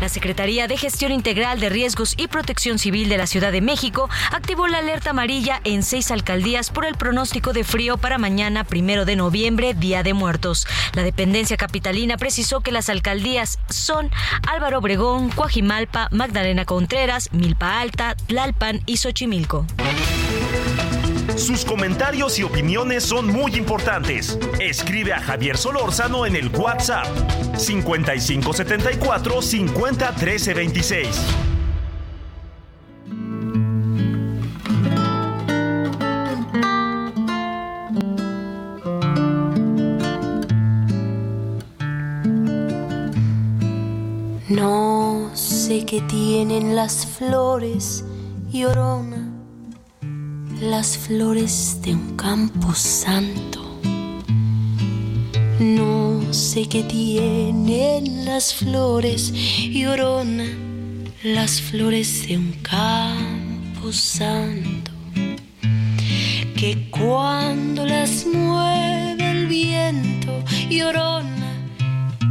La Secretaría de Gestión Integral de Riesgos y Protección Civil de la Ciudad de México activó la alerta amarilla en seis alcaldías por el pronóstico de frío para mañana, primero de noviembre, Día de Muertos. La dependencia capitalina precisó que las alcaldías son Álvaro Obregón, Coajimalpa, Magdalena Contreras, Milpa Alta, Tlalpan y Xochimilco. Sus comentarios y opiniones son muy importantes. Escribe a Javier Solórzano en el WhatsApp 5574 50 13 26. No sé qué tienen las flores, llorona, las flores de un campo santo. No sé qué tienen las flores, llorona, las flores de un campo santo. Que cuando las mueve el viento, llorona,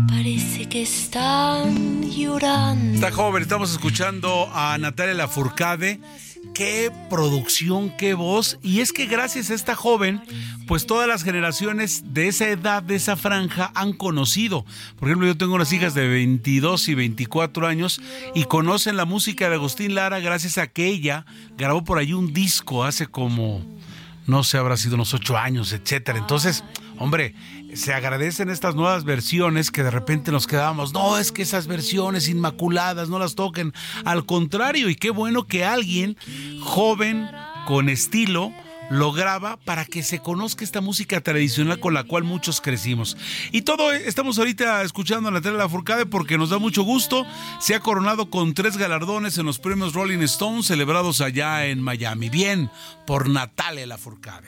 parece que están llorando. Está joven, estamos escuchando a Natalia Lafourcade. Qué producción, qué voz. Y es que gracias a esta joven, pues todas las generaciones de esa edad, de esa franja, han conocido. Por ejemplo, yo tengo unas hijas de 22 y 24 años y conocen la música de Agustín Lara gracias a que ella grabó por ahí un disco hace como, no sé, habrá sido unos ocho años, etcétera. Entonces, hombre, se agradecen estas nuevas versiones que de repente nos quedábamos, no, es que esas versiones inmaculadas no las toquen. Al contrario, y qué bueno que alguien joven, con estilo, lo graba para que se conozca esta música tradicional con la cual muchos crecimos. Y todo, estamos ahorita escuchando a Natalia Lafourcade porque nos da mucho gusto. Se ha coronado con tres galardones en los premios Rolling Stones celebrados allá en Miami. Bien, por Natalia Lafourcade.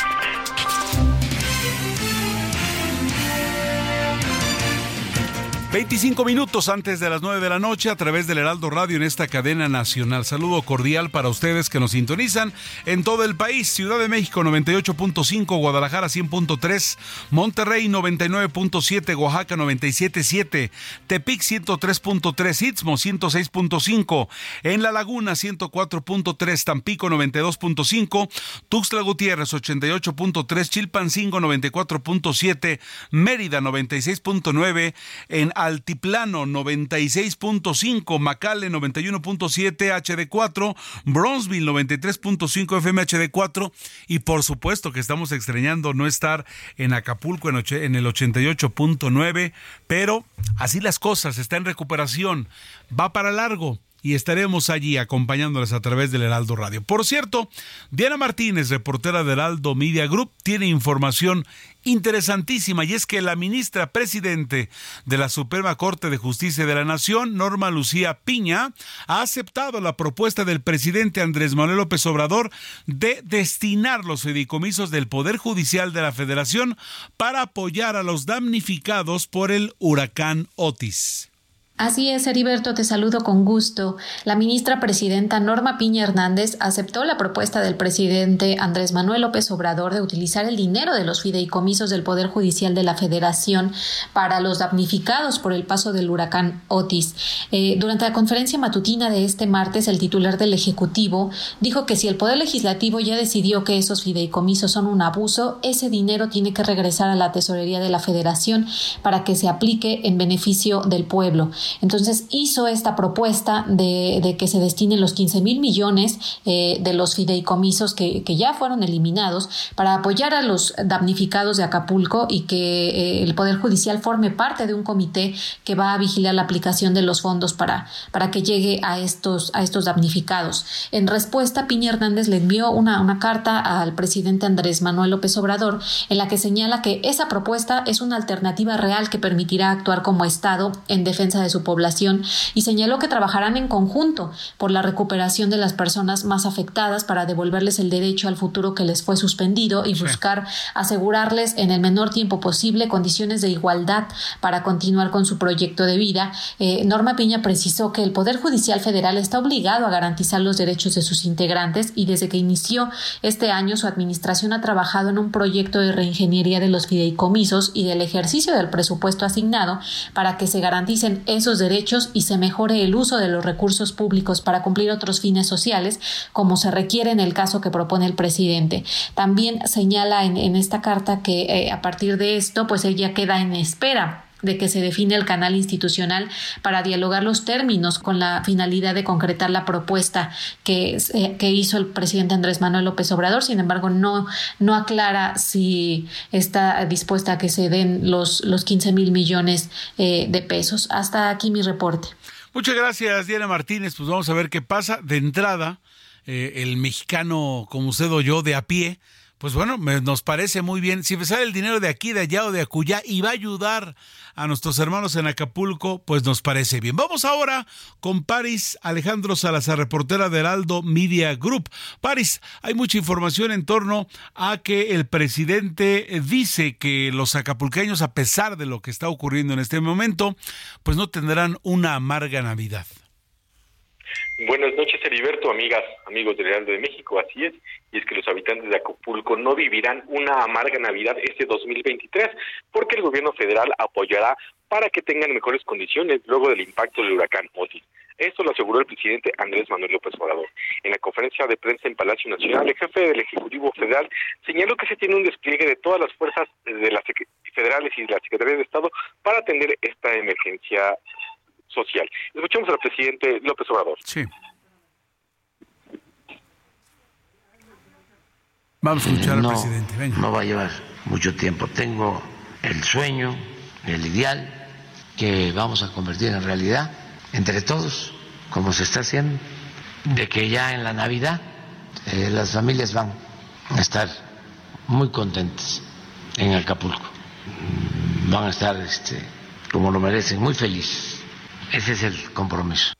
25 minutos antes de las 9 de la noche a través del Heraldo Radio en esta cadena nacional. Saludo cordial para ustedes que nos sintonizan en todo el país. Ciudad de México 98.5, Guadalajara 100.3, Monterrey 99.7, Oaxaca 97.7, Tepic 103.3, Istmo 106.5, en La Laguna 104.3, Tampico 92.5, Tuxtla Gutiérrez 88.3, Chilpancingo 94.7, Mérida 96.9, en Altiplano 96.5, Macale 91.7 HD4, Bronzeville 93.5 FM HD4 y por supuesto que estamos extrañando no estar en Acapulco en, en el 88.9, pero así las cosas, está en recuperación, va para largo y estaremos allí acompañándoles a través del Heraldo Radio. Por cierto, Diana Martínez, reportera del Heraldo Media Group, tiene información interesantísima y es que la ministra presidente de la Suprema Corte de Justicia de la Nación, Norma Lucía Piña, ha aceptado la propuesta del presidente Andrés Manuel López Obrador de destinar los fideicomisos del Poder Judicial de la Federación para apoyar a los damnificados por el huracán Otis. Así es, Heriberto, te saludo con gusto. La ministra presidenta Norma Piña Hernández aceptó la propuesta del presidente Andrés Manuel López Obrador de utilizar el dinero de los fideicomisos del Poder Judicial de la Federación para los damnificados por el paso del huracán Otis. Eh, durante la conferencia matutina de este martes, el titular del Ejecutivo dijo que si el Poder Legislativo ya decidió que esos fideicomisos son un abuso, ese dinero tiene que regresar a la Tesorería de la Federación para que se aplique en beneficio del pueblo. Entonces hizo esta propuesta de, que se destinen los 15 mil millones eh, de los fideicomisos que, ya fueron eliminados para apoyar a los damnificados de Acapulco y que eh, el Poder Judicial forme parte de un comité que va a vigilar la aplicación de los fondos para, para que llegue a estos, a estos damnificados. En respuesta, Piña Hernández le envió una, una carta al presidente Andrés Manuel López Obrador en la que señala que esa propuesta es una alternativa real que permitirá actuar como Estado en defensa de su población y señaló que trabajarán en conjunto por la recuperación de las personas más afectadas para devolverles el derecho al futuro que les fue suspendido y buscar asegurarles en el menor tiempo posible condiciones de igualdad para continuar con su proyecto de vida. Eh, Norma Piña precisó que el Poder Judicial Federal está obligado a garantizar los derechos de sus integrantes y desde que inició este año su administración ha trabajado en un proyecto de reingeniería de los fideicomisos y del ejercicio del presupuesto asignado para que se garanticen esos derechos y se mejore el uso de los recursos públicos para cumplir otros fines sociales, como se requiere en el caso que propone el presidente. También señala en, esta carta que eh, a partir de esto, pues ella queda en espera de que se define el canal institucional para dialogar los términos con la finalidad de concretar la propuesta que, eh, que hizo el presidente Andrés Manuel López Obrador. Sin embargo, no, no aclara si está dispuesta a que se den los, los 15 mil millones eh, de pesos. Hasta aquí mi reporte. Muchas gracias, Diana Martínez. Pues vamos a ver qué pasa. De entrada, eh, el mexicano como usted o yo de a pie, pues bueno, nos parece muy bien. Si sale el dinero de aquí, de allá o de acullá y va a ayudar a nuestros hermanos en Acapulco, pues nos parece bien. Vamos ahora con Paris Alejandro Salazar, reportera de Heraldo Media Group. Paris, hay mucha información en torno a que el presidente dice que los acapulqueños, a pesar de lo que está ocurriendo en este momento, pues no tendrán una amarga Navidad. Buenas noches, Heriberto, amigas, amigos del Heraldo de México. Así es, y es que los habitantes de Acapulco no vivirán una amarga Navidad este 2023 porque el gobierno federal apoyará para que tengan mejores condiciones luego del impacto del huracán Otis. Esto lo aseguró el presidente Andrés Manuel López Obrador. En la conferencia de prensa en Palacio Nacional, el jefe del Ejecutivo Federal señaló que se tiene un despliegue de todas las fuerzas de las federales y de la Secretaría de Estado para atender esta emergencia social. Escuchemos al presidente López Obrador. Sí. Vamos a escuchar al presidente. No va a llevar mucho tiempo. Tengo el sueño, el ideal que vamos a convertir en realidad entre todos, como se está haciendo, de que ya en la Navidad eh, las familias van a estar muy contentas en Acapulco, van a estar, este, como lo merecen, muy felices. Ese es el compromiso.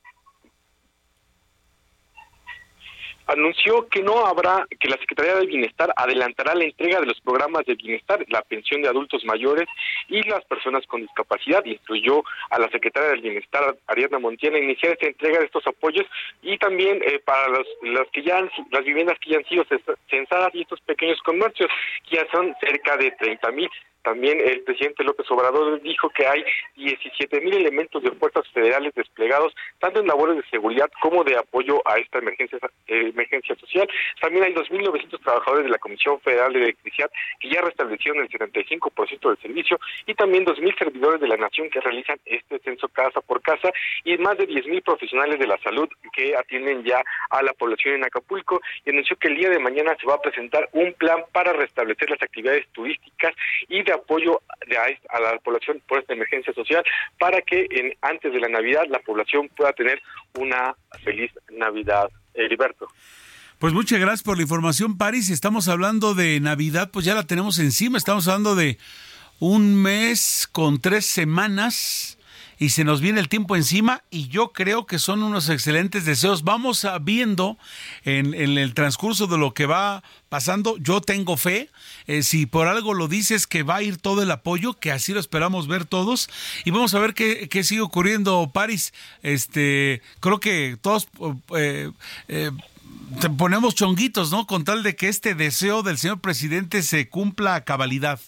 anunció que no habrá, que la Secretaría del Bienestar adelantará la entrega de los programas de bienestar, la pensión de adultos mayores y las personas con discapacidad. Instruyó a la Secretaria del Bienestar, Ariadna Montiel, a iniciar esta entrega de estos apoyos y también eh, para los, los que ya han, las viviendas que ya han sido censadas y estos pequeños comercios, que ya son cerca de 30 mil. También el presidente López Obrador dijo que hay 17 mil elementos de fuerzas federales desplegados, tanto en labores de seguridad como de apoyo a esta emergencia, emergencia social. También hay 2.900 trabajadores de la Comisión Federal de Electricidad que ya restablecieron el 75% del servicio y también 2.000 servidores de la Nación que realizan este censo casa por casa y más de 10.000 profesionales de la salud que atienden ya a la población en Acapulco y anunció que el día de mañana se va a presentar un plan para restablecer las actividades turísticas y de apoyo a, la población por esta emergencia social para que en, antes de la Navidad la población pueda tener una feliz Navidad. Heriberto. Pues muchas gracias por la información, Paris. Si estamos hablando de Navidad, pues ya la tenemos encima. Estamos hablando de un mes con tres semanas y se nos viene el tiempo encima y yo creo que son unos excelentes deseos. Vamos a viendo en, el transcurso de lo que va pasando. Yo tengo fe. Eh, si por algo lo dices que va a ir todo el apoyo, que así lo esperamos ver todos. Y vamos a ver qué, qué sigue ocurriendo, Paris. Este, creo que todos eh, eh, ponemos chonguitos, ¿no? Con tal de que este deseo del señor presidente se cumpla a cabalidad.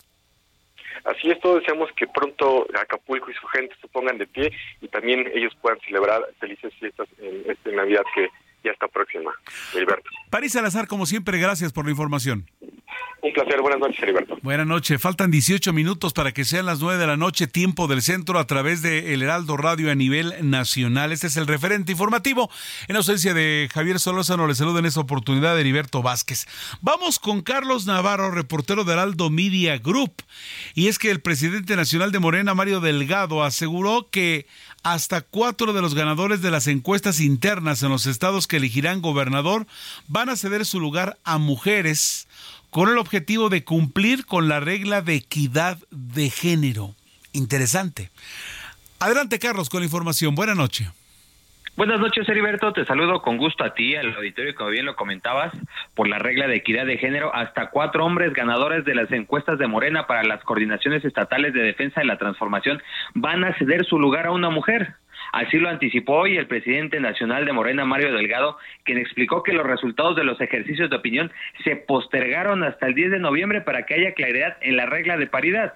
Así es, todos deseamos que pronto Acapulco y su gente se pongan de pie y también ellos puedan celebrar felices fiestas en esta Navidad que ya está próxima. Heriberto. París Salazar, como siempre, gracias por la información. Un placer, buenas noches, Heriberto. Buenas noches, faltan 18 minutos para que sean las 9 de la noche, tiempo del centro, a través de El Heraldo Radio a nivel nacional. Este es el referente informativo. En ausencia de Javier Solórzano, le saludo en esta oportunidad de Heriberto Vázquez. Vamos con Carlos Navarro, reportero de Heraldo Media Group. Y es que el presidente nacional de Morena, Mario Delgado, aseguró que hasta cuatro de los ganadores de las encuestas internas en los estados que elegirán gobernador van a ceder su lugar a mujeres con el objetivo de cumplir con la regla de equidad de género. Interesante. Adelante, Carlos, con la información. Buenas noches. Buenas noches, Heriberto. Te saludo con gusto a ti, al auditorio, como bien lo comentabas, por la regla de equidad de género. Hasta cuatro hombres ganadores de las encuestas de Morena para las coordinaciones estatales de defensa de la transformación van a ceder su lugar a una mujer. Así lo anticipó hoy el presidente nacional de Morena, Mario Delgado, quien explicó que los resultados de los ejercicios de opinión se postergaron hasta el 10 de noviembre para que haya claridad en la regla de paridad.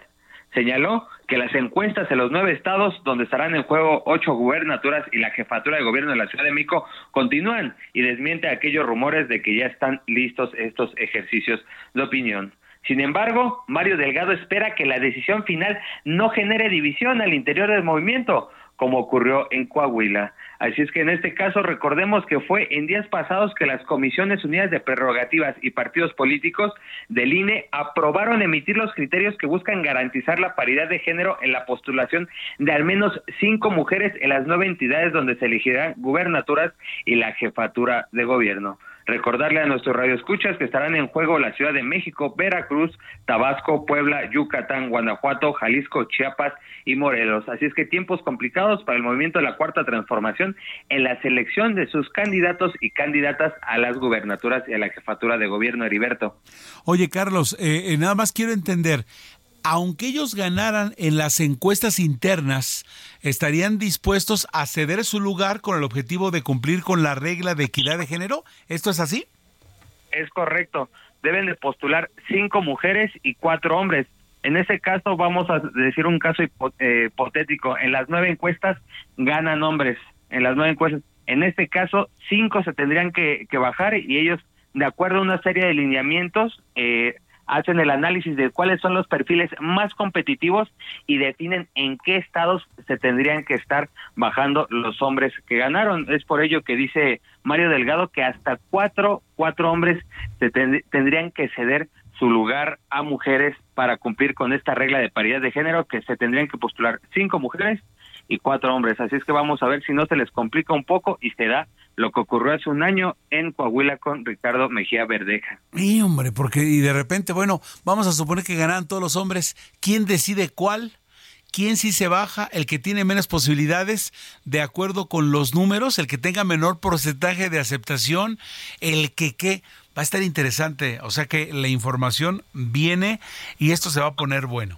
Señaló que las encuestas en los nueve estados, donde estarán en juego ocho gubernaturas y la jefatura de gobierno de la Ciudad de México, continúan y desmiente aquellos rumores de que ya están listos estos ejercicios de opinión. Sin embargo, Mario Delgado espera que la decisión final no genere división al interior del movimiento, como ocurrió en Coahuila. Así es que en este caso recordemos que fue en días pasados que las Comisiones Unidas de Prerrogativas y Partidos Políticos del INE aprobaron emitir los criterios que buscan garantizar la paridad de género en la postulación de al menos cinco mujeres en las nueve entidades donde se elegirán gubernaturas y la jefatura de gobierno. Recordarle a nuestros radioescuchas que estarán en juego la Ciudad de México, Veracruz, Tabasco, Puebla, Yucatán, Guanajuato, Jalisco, Chiapas y Morelos. Así es que tiempos complicados para el movimiento de la Cuarta Transformación en la selección de sus candidatos y candidatas a las gubernaturas y a la jefatura de gobierno, Heriberto. Oye, Carlos, eh, eh, nada más quiero entender, aunque ellos ganaran en las encuestas internas, estarían dispuestos a ceder su lugar con el objetivo de cumplir con la regla de equidad de género. ¿Esto es así? Es correcto. Deben de postular cinco mujeres y cuatro hombres. En ese caso, vamos a decir un caso eh, hipotético. En las nueve encuestas ganan hombres. En las nueve encuestas. En este caso, cinco se tendrían que, bajar y ellos, de acuerdo a una serie de lineamientos, eh, hacen el análisis de cuáles son los perfiles más competitivos y definen en qué estados se tendrían que estar bajando los hombres que ganaron. Es por ello que dice Mario Delgado que hasta cuatro, cuatro hombres se tendrían que ceder su lugar a mujeres para cumplir con esta regla de paridad de género, que se tendrían que postular cinco mujeres y cuatro hombres. Así es que vamos a ver si no se les complica un poco y se da lo que ocurrió hace un año en Coahuila con Ricardo Mejía Verdeja. Y hombre, porque y de repente, bueno, vamos a suponer que ganan todos los hombres, ¿quién decide cuál? ¿Quién sí se baja? El que tiene menos posibilidades de acuerdo con los números, el que tenga menor porcentaje de aceptación, el que qué. Va a estar interesante, o sea que la información viene y esto se va a poner bueno.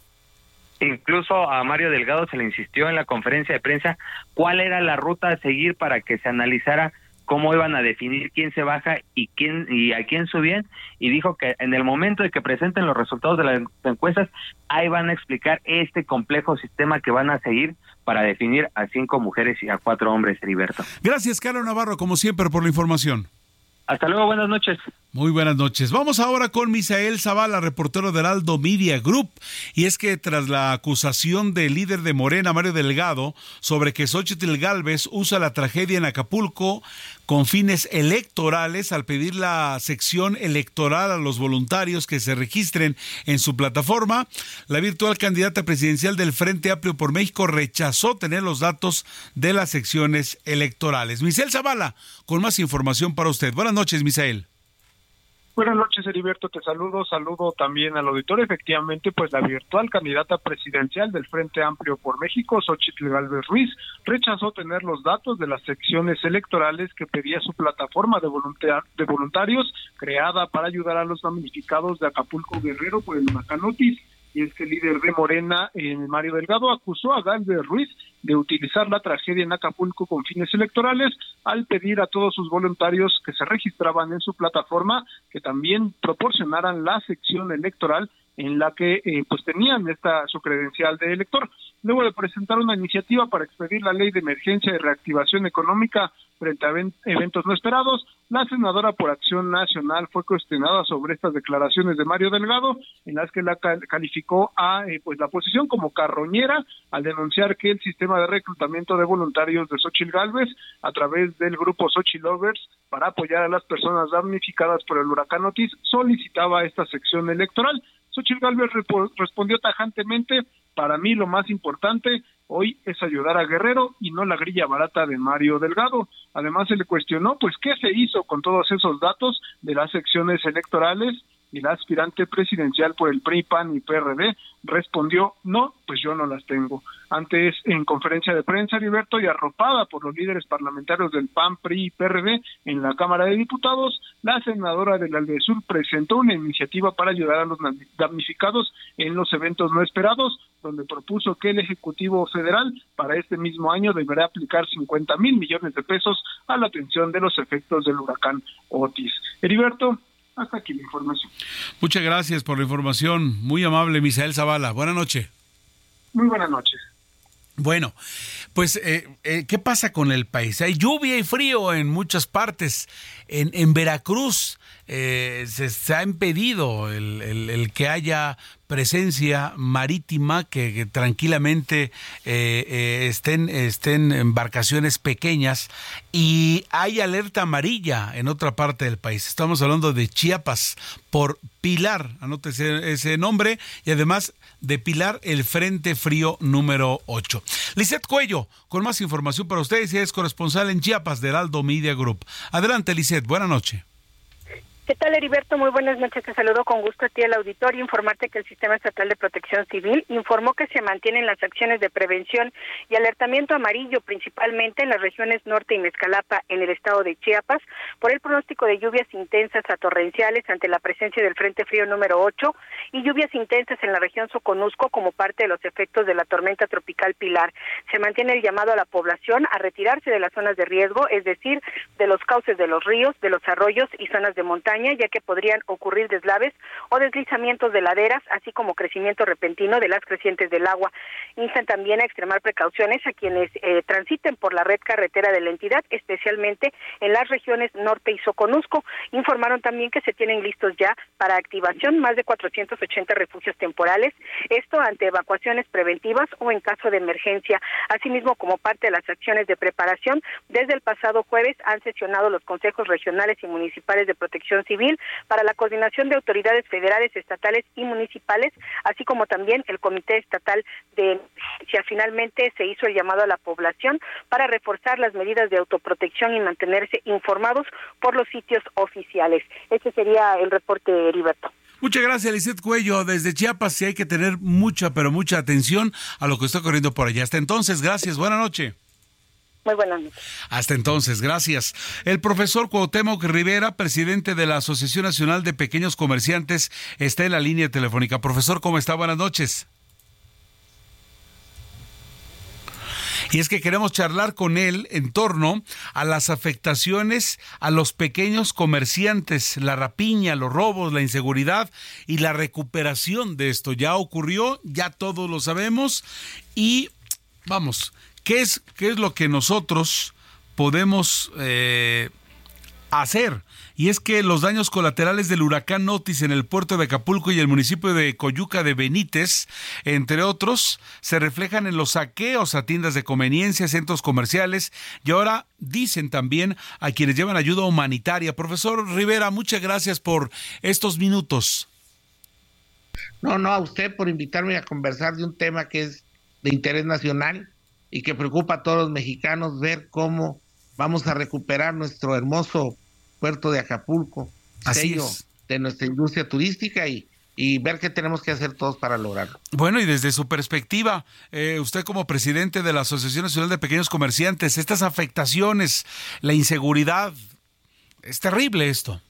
Incluso a Mario Delgado se le insistió en la conferencia de prensa cuál era la ruta a seguir para que se analizara cómo iban a definir quién se baja y quién y a quién subían y dijo que en el momento de que presenten los resultados de las encuestas ahí van a explicar este complejo sistema que van a seguir para definir a cinco mujeres y a cuatro hombres, Heriberto. Gracias, Carlos Navarro, como siempre, por la información. Hasta luego, buenas noches. Muy buenas noches. Vamos ahora con Misael Zavala, reportero del Aldo Media Group. Y es que tras la acusación del líder de Morena, Mario Delgado, sobre que Xochitl Galvez usa la tragedia en Acapulco con fines electorales al pedir la sección electoral a los voluntarios que se registren en su plataforma, la virtual candidata presidencial del Frente Amplio por México rechazó tener los datos de las secciones electorales. Misael Zavala, con más información para usted. Buenas noches, Misael. Buenas noches, Heriberto. Te saludo. Saludo también al auditor. Efectivamente, pues la virtual candidata presidencial del Frente Amplio por México, Xochitl Galvez Ruiz, rechazó tener los datos de las secciones electorales que pedía su plataforma de, de voluntarios creada para ayudar a los damnificados de Acapulco Guerrero por el huracán Otis y es que el líder de Morena, eh, Mario Delgado, acusó a Galvez Ruiz de utilizar la tragedia en Acapulco con fines electorales al pedir a todos sus voluntarios que se registraban en su plataforma que también proporcionaran la sección electoral en la que eh, pues tenían esta su credencial de elector. Luego de presentar una iniciativa para expedir la ley de emergencia y reactivación económica frente a eventos no esperados, la senadora por Acción Nacional fue cuestionada sobre estas declaraciones de Mario Delgado, en las que la calificó a eh, pues la posición como carroñera al denunciar que el sistema de reclutamiento de voluntarios de Xochitl Galvez a través del grupo Xochitl Lovers para apoyar a las personas damnificadas por el huracán Otis solicitaba esta sección electoral. Xochitl Galvez respondió tajantemente, para mí lo más importante hoy es ayudar a Guerrero y no la grilla barata de Mario Delgado. Además se le cuestionó, pues, ¿qué se hizo con todos esos datos de las secciones electorales? Y la aspirante presidencial por el PRI, PAN y PRD respondió, no, pues yo no las tengo. Antes, en conferencia de prensa, Heriberto, y arropada por los líderes parlamentarios del PAN, PRI y PRD en la Cámara de Diputados, la senadora del Aldesur presentó una iniciativa para ayudar a los damnificados en los eventos no esperados, donde propuso que el Ejecutivo Federal para este mismo año deberá aplicar 50 mil millones de pesos a la atención de los efectos del huracán Otis. Heriberto, hasta aquí la información. Muchas gracias por la información. Muy amable, Misael Zavala. Buenas noches. Muy buenas noches. Bueno, pues, eh, eh, ¿qué pasa con el país? Hay lluvia y frío en muchas partes. En, en Veracruz eh, se, ha impedido el, que haya presencia marítima, que, tranquilamente estén, estén embarcaciones pequeñas y hay alerta amarilla en otra parte del país. Estamos hablando de Chiapas por Pilar, anótese ese nombre, y además depilar el Frente Frío número 8. Lisette Cuello, con más información para ustedes, es corresponsal en Chiapas del Aldo Media Group. Adelante, Lisette, buenas noches. ¿Qué tal, Heriberto? Muy buenas noches. Te saludo con gusto a ti al auditorio. Informarte que el Sistema Estatal de Protección Civil informó que se mantienen las acciones de prevención y alertamiento amarillo, principalmente en las regiones norte y Mezcalapa, en el estado de Chiapas, por el pronóstico de lluvias intensas a torrenciales ante la presencia del Frente Frío número 8 y lluvias intensas en la región Soconusco como parte de los efectos de la tormenta tropical Pilar. Se mantiene el llamado a la población a retirarse de las zonas de riesgo, es decir, de los cauces de los ríos, de los arroyos y zonas de montaña ya que podrían ocurrir deslaves o deslizamientos de laderas, así como crecimiento repentino de las crecientes del agua. Instan también a extremar precauciones a quienes eh, transiten por la red carretera de la entidad, especialmente en las regiones norte y Soconusco. Informaron también que se tienen listos ya para activación más de 480 refugios temporales, esto ante evacuaciones preventivas o en caso de emergencia. Asimismo, como parte de las acciones de preparación, desde el pasado jueves han sesionado los consejos regionales y municipales de protección civil para la coordinación de autoridades federales, estatales y municipales, así como también el Comité Estatal de Emergencia. Finalmente se hizo el llamado a la población para reforzar las medidas de autoprotección y mantenerse informados por los sitios oficiales. Ese sería el reporte, Heriberto. Muchas gracias, Lizeth Cuello. Desde Chiapas sí hay que tener mucha, pero mucha atención a lo que está ocurriendo por allá. Hasta entonces, gracias. Buenas noches. Muy buenas noches. Hasta entonces, gracias. El profesor Cuauhtémoc Rivera, presidente de la Asociación Nacional de Pequeños Comerciantes, está en la línea telefónica. Profesor, ¿cómo está? Buenas noches. Y es que queremos charlar con él en torno a las afectaciones a los pequeños comerciantes, la rapiña, los robos, la inseguridad y la recuperación de esto. Ya ocurrió, ya todos lo sabemos y vamos, ¿Qué es, qué es lo que nosotros podemos eh, hacer? Y es que los daños colaterales del huracán Otis en el puerto de Acapulco y el municipio de Coyuca de Benítez, entre otros, se reflejan en los saqueos a tiendas de conveniencia, centros comerciales y ahora dicen también a quienes llevan ayuda humanitaria. Profesor Rivera, muchas gracias por estos minutos. No, no, a usted por invitarme a conversar de un tema que es de interés nacional y que preocupa a todos los mexicanos ver cómo vamos a recuperar nuestro hermoso puerto de Acapulco, Así de nuestra industria turística y, y ver qué tenemos que hacer todos para lograrlo. Bueno, y desde su perspectiva, eh, usted como presidente de la Asociación Nacional de Pequeños Comerciantes, estas afectaciones, la inseguridad, es terrible esto.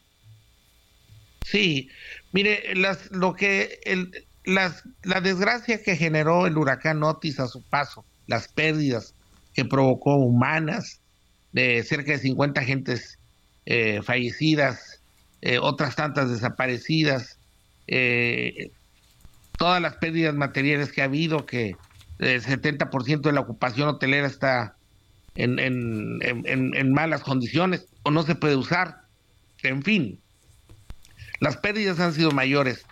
Sí, mire, las, lo que el, las, la desgracia que generó el huracán Otis a su paso, las pérdidas que provocó humanas, de cerca de 50 gentes eh, fallecidas, eh, otras tantas desaparecidas, eh, todas las pérdidas materiales que ha habido, que el 70% de la ocupación hotelera está en, en, en, malas condiciones o no se puede usar. En fin, las pérdidas han sido mayores,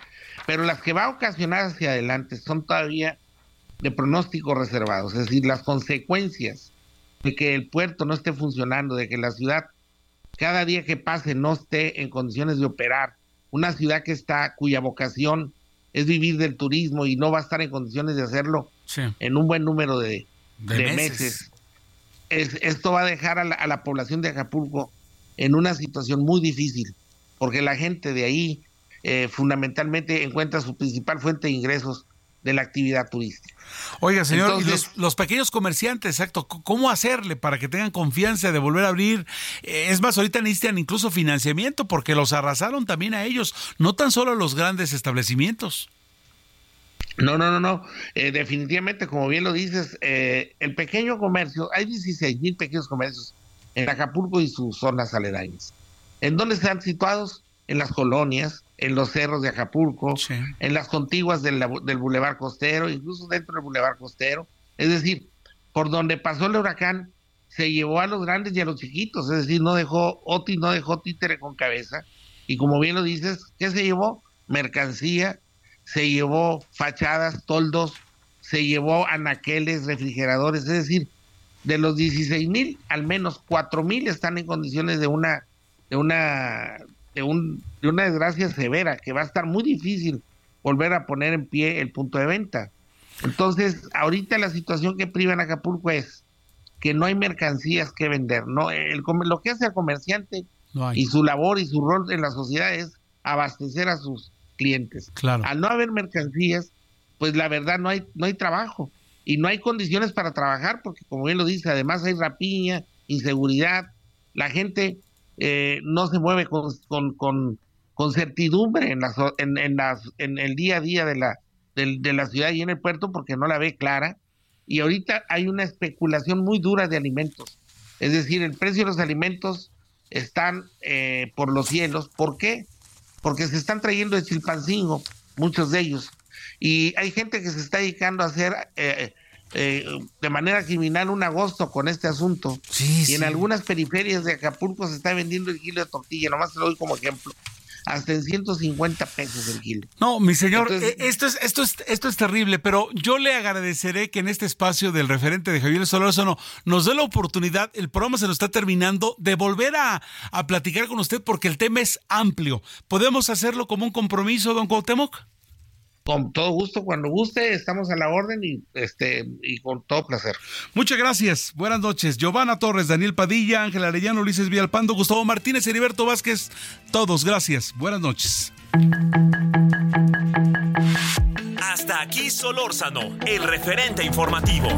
pero las que va a ocasionar hacia adelante son todavía de pronósticos reservados, es decir, las consecuencias de que el puerto no esté funcionando, de que la ciudad cada día que pase no esté en condiciones de operar, una ciudad que está cuya vocación es vivir del turismo y no va a estar en condiciones de hacerlo en un buen número de, meses. esto va a dejar a la, a la población de Acapulco en una situación muy difícil, porque la gente de ahí eh, fundamentalmente encuentra su principal fuente de ingresos de la actividad turística. Oiga, señor, los, pequeños comerciantes, exacto, ¿cómo hacerle para que tengan confianza de volver a abrir? Eh, es más, ahorita necesitan incluso financiamiento porque los arrasaron también a ellos, no tan solo a los grandes establecimientos. No, no, no, no. Eh, definitivamente, como bien lo dices, eh, el pequeño comercio, hay 16 mil pequeños comercios en Acapulco y sus zonas aledañas. ¿En dónde están situados? En las colonias, en los cerros de Acapulco, en las contiguas del, del Boulevard Costero, incluso dentro del Boulevard Costero. Es decir, por donde pasó el huracán, se llevó a los grandes y a los chiquitos, es decir, no dejó Otis, no dejó títere con cabeza. Y como bien lo dices, ¿qué se llevó? Mercancía, se llevó fachadas, toldos, se llevó anaqueles, refrigeradores, es decir, de los 16 mil, al menos 4 mil están en condiciones de una, de una, de un, de una desgracia severa, que va a estar muy difícil volver a poner en pie el punto de venta. Entonces, ahorita la situación que priva en Acapulco es que no hay mercancías que vender, no, el, lo que hace el comerciante y su labor y su rol en la sociedad es abastecer a sus clientes. Claro. Al no haber mercancías, pues la verdad no hay, no hay trabajo y no hay condiciones para trabajar porque como bien lo dice, además hay rapiña, inseguridad, la gente eh, no se mueve con, con, con, certidumbre en, las, en, en, las, en el día a día de la, de, la ciudad y en el puerto porque no la ve clara. Y ahorita hay una especulación muy dura de alimentos. Es decir, el precio de los alimentos están eh, por los cielos. ¿Por qué? Porque se están trayendo de Chilpancingo, muchos de ellos. Y hay gente que se está dedicando a hacer eh, eh, de manera criminal un agosto con este asunto. y en algunas periferias de Acapulco se está vendiendo el kilo de tortilla, nomás te lo doy como ejemplo. Hasta en 150 pesos el kilo. No, mi señor, eh, esto, es, esto, es, esto es terrible, pero yo le agradeceré que en este espacio del referente de Javier Solórzano nos dé la oportunidad, el programa se nos está terminando, de volver a, a platicar con usted porque el tema es amplio. ¿Podemos hacerlo como un compromiso, don Cuauhtémoc? Con todo gusto, cuando guste, estamos a la orden y este y con todo placer. Muchas gracias. Buenas noches. Giovanna Torres, Daniel Padilla, Ángel Arellano, Ulises Villalpando, Gustavo Martínez, Heriberto Vázquez. Todos, gracias. Buenas noches. Hasta aquí Solórzano, el referente informativo.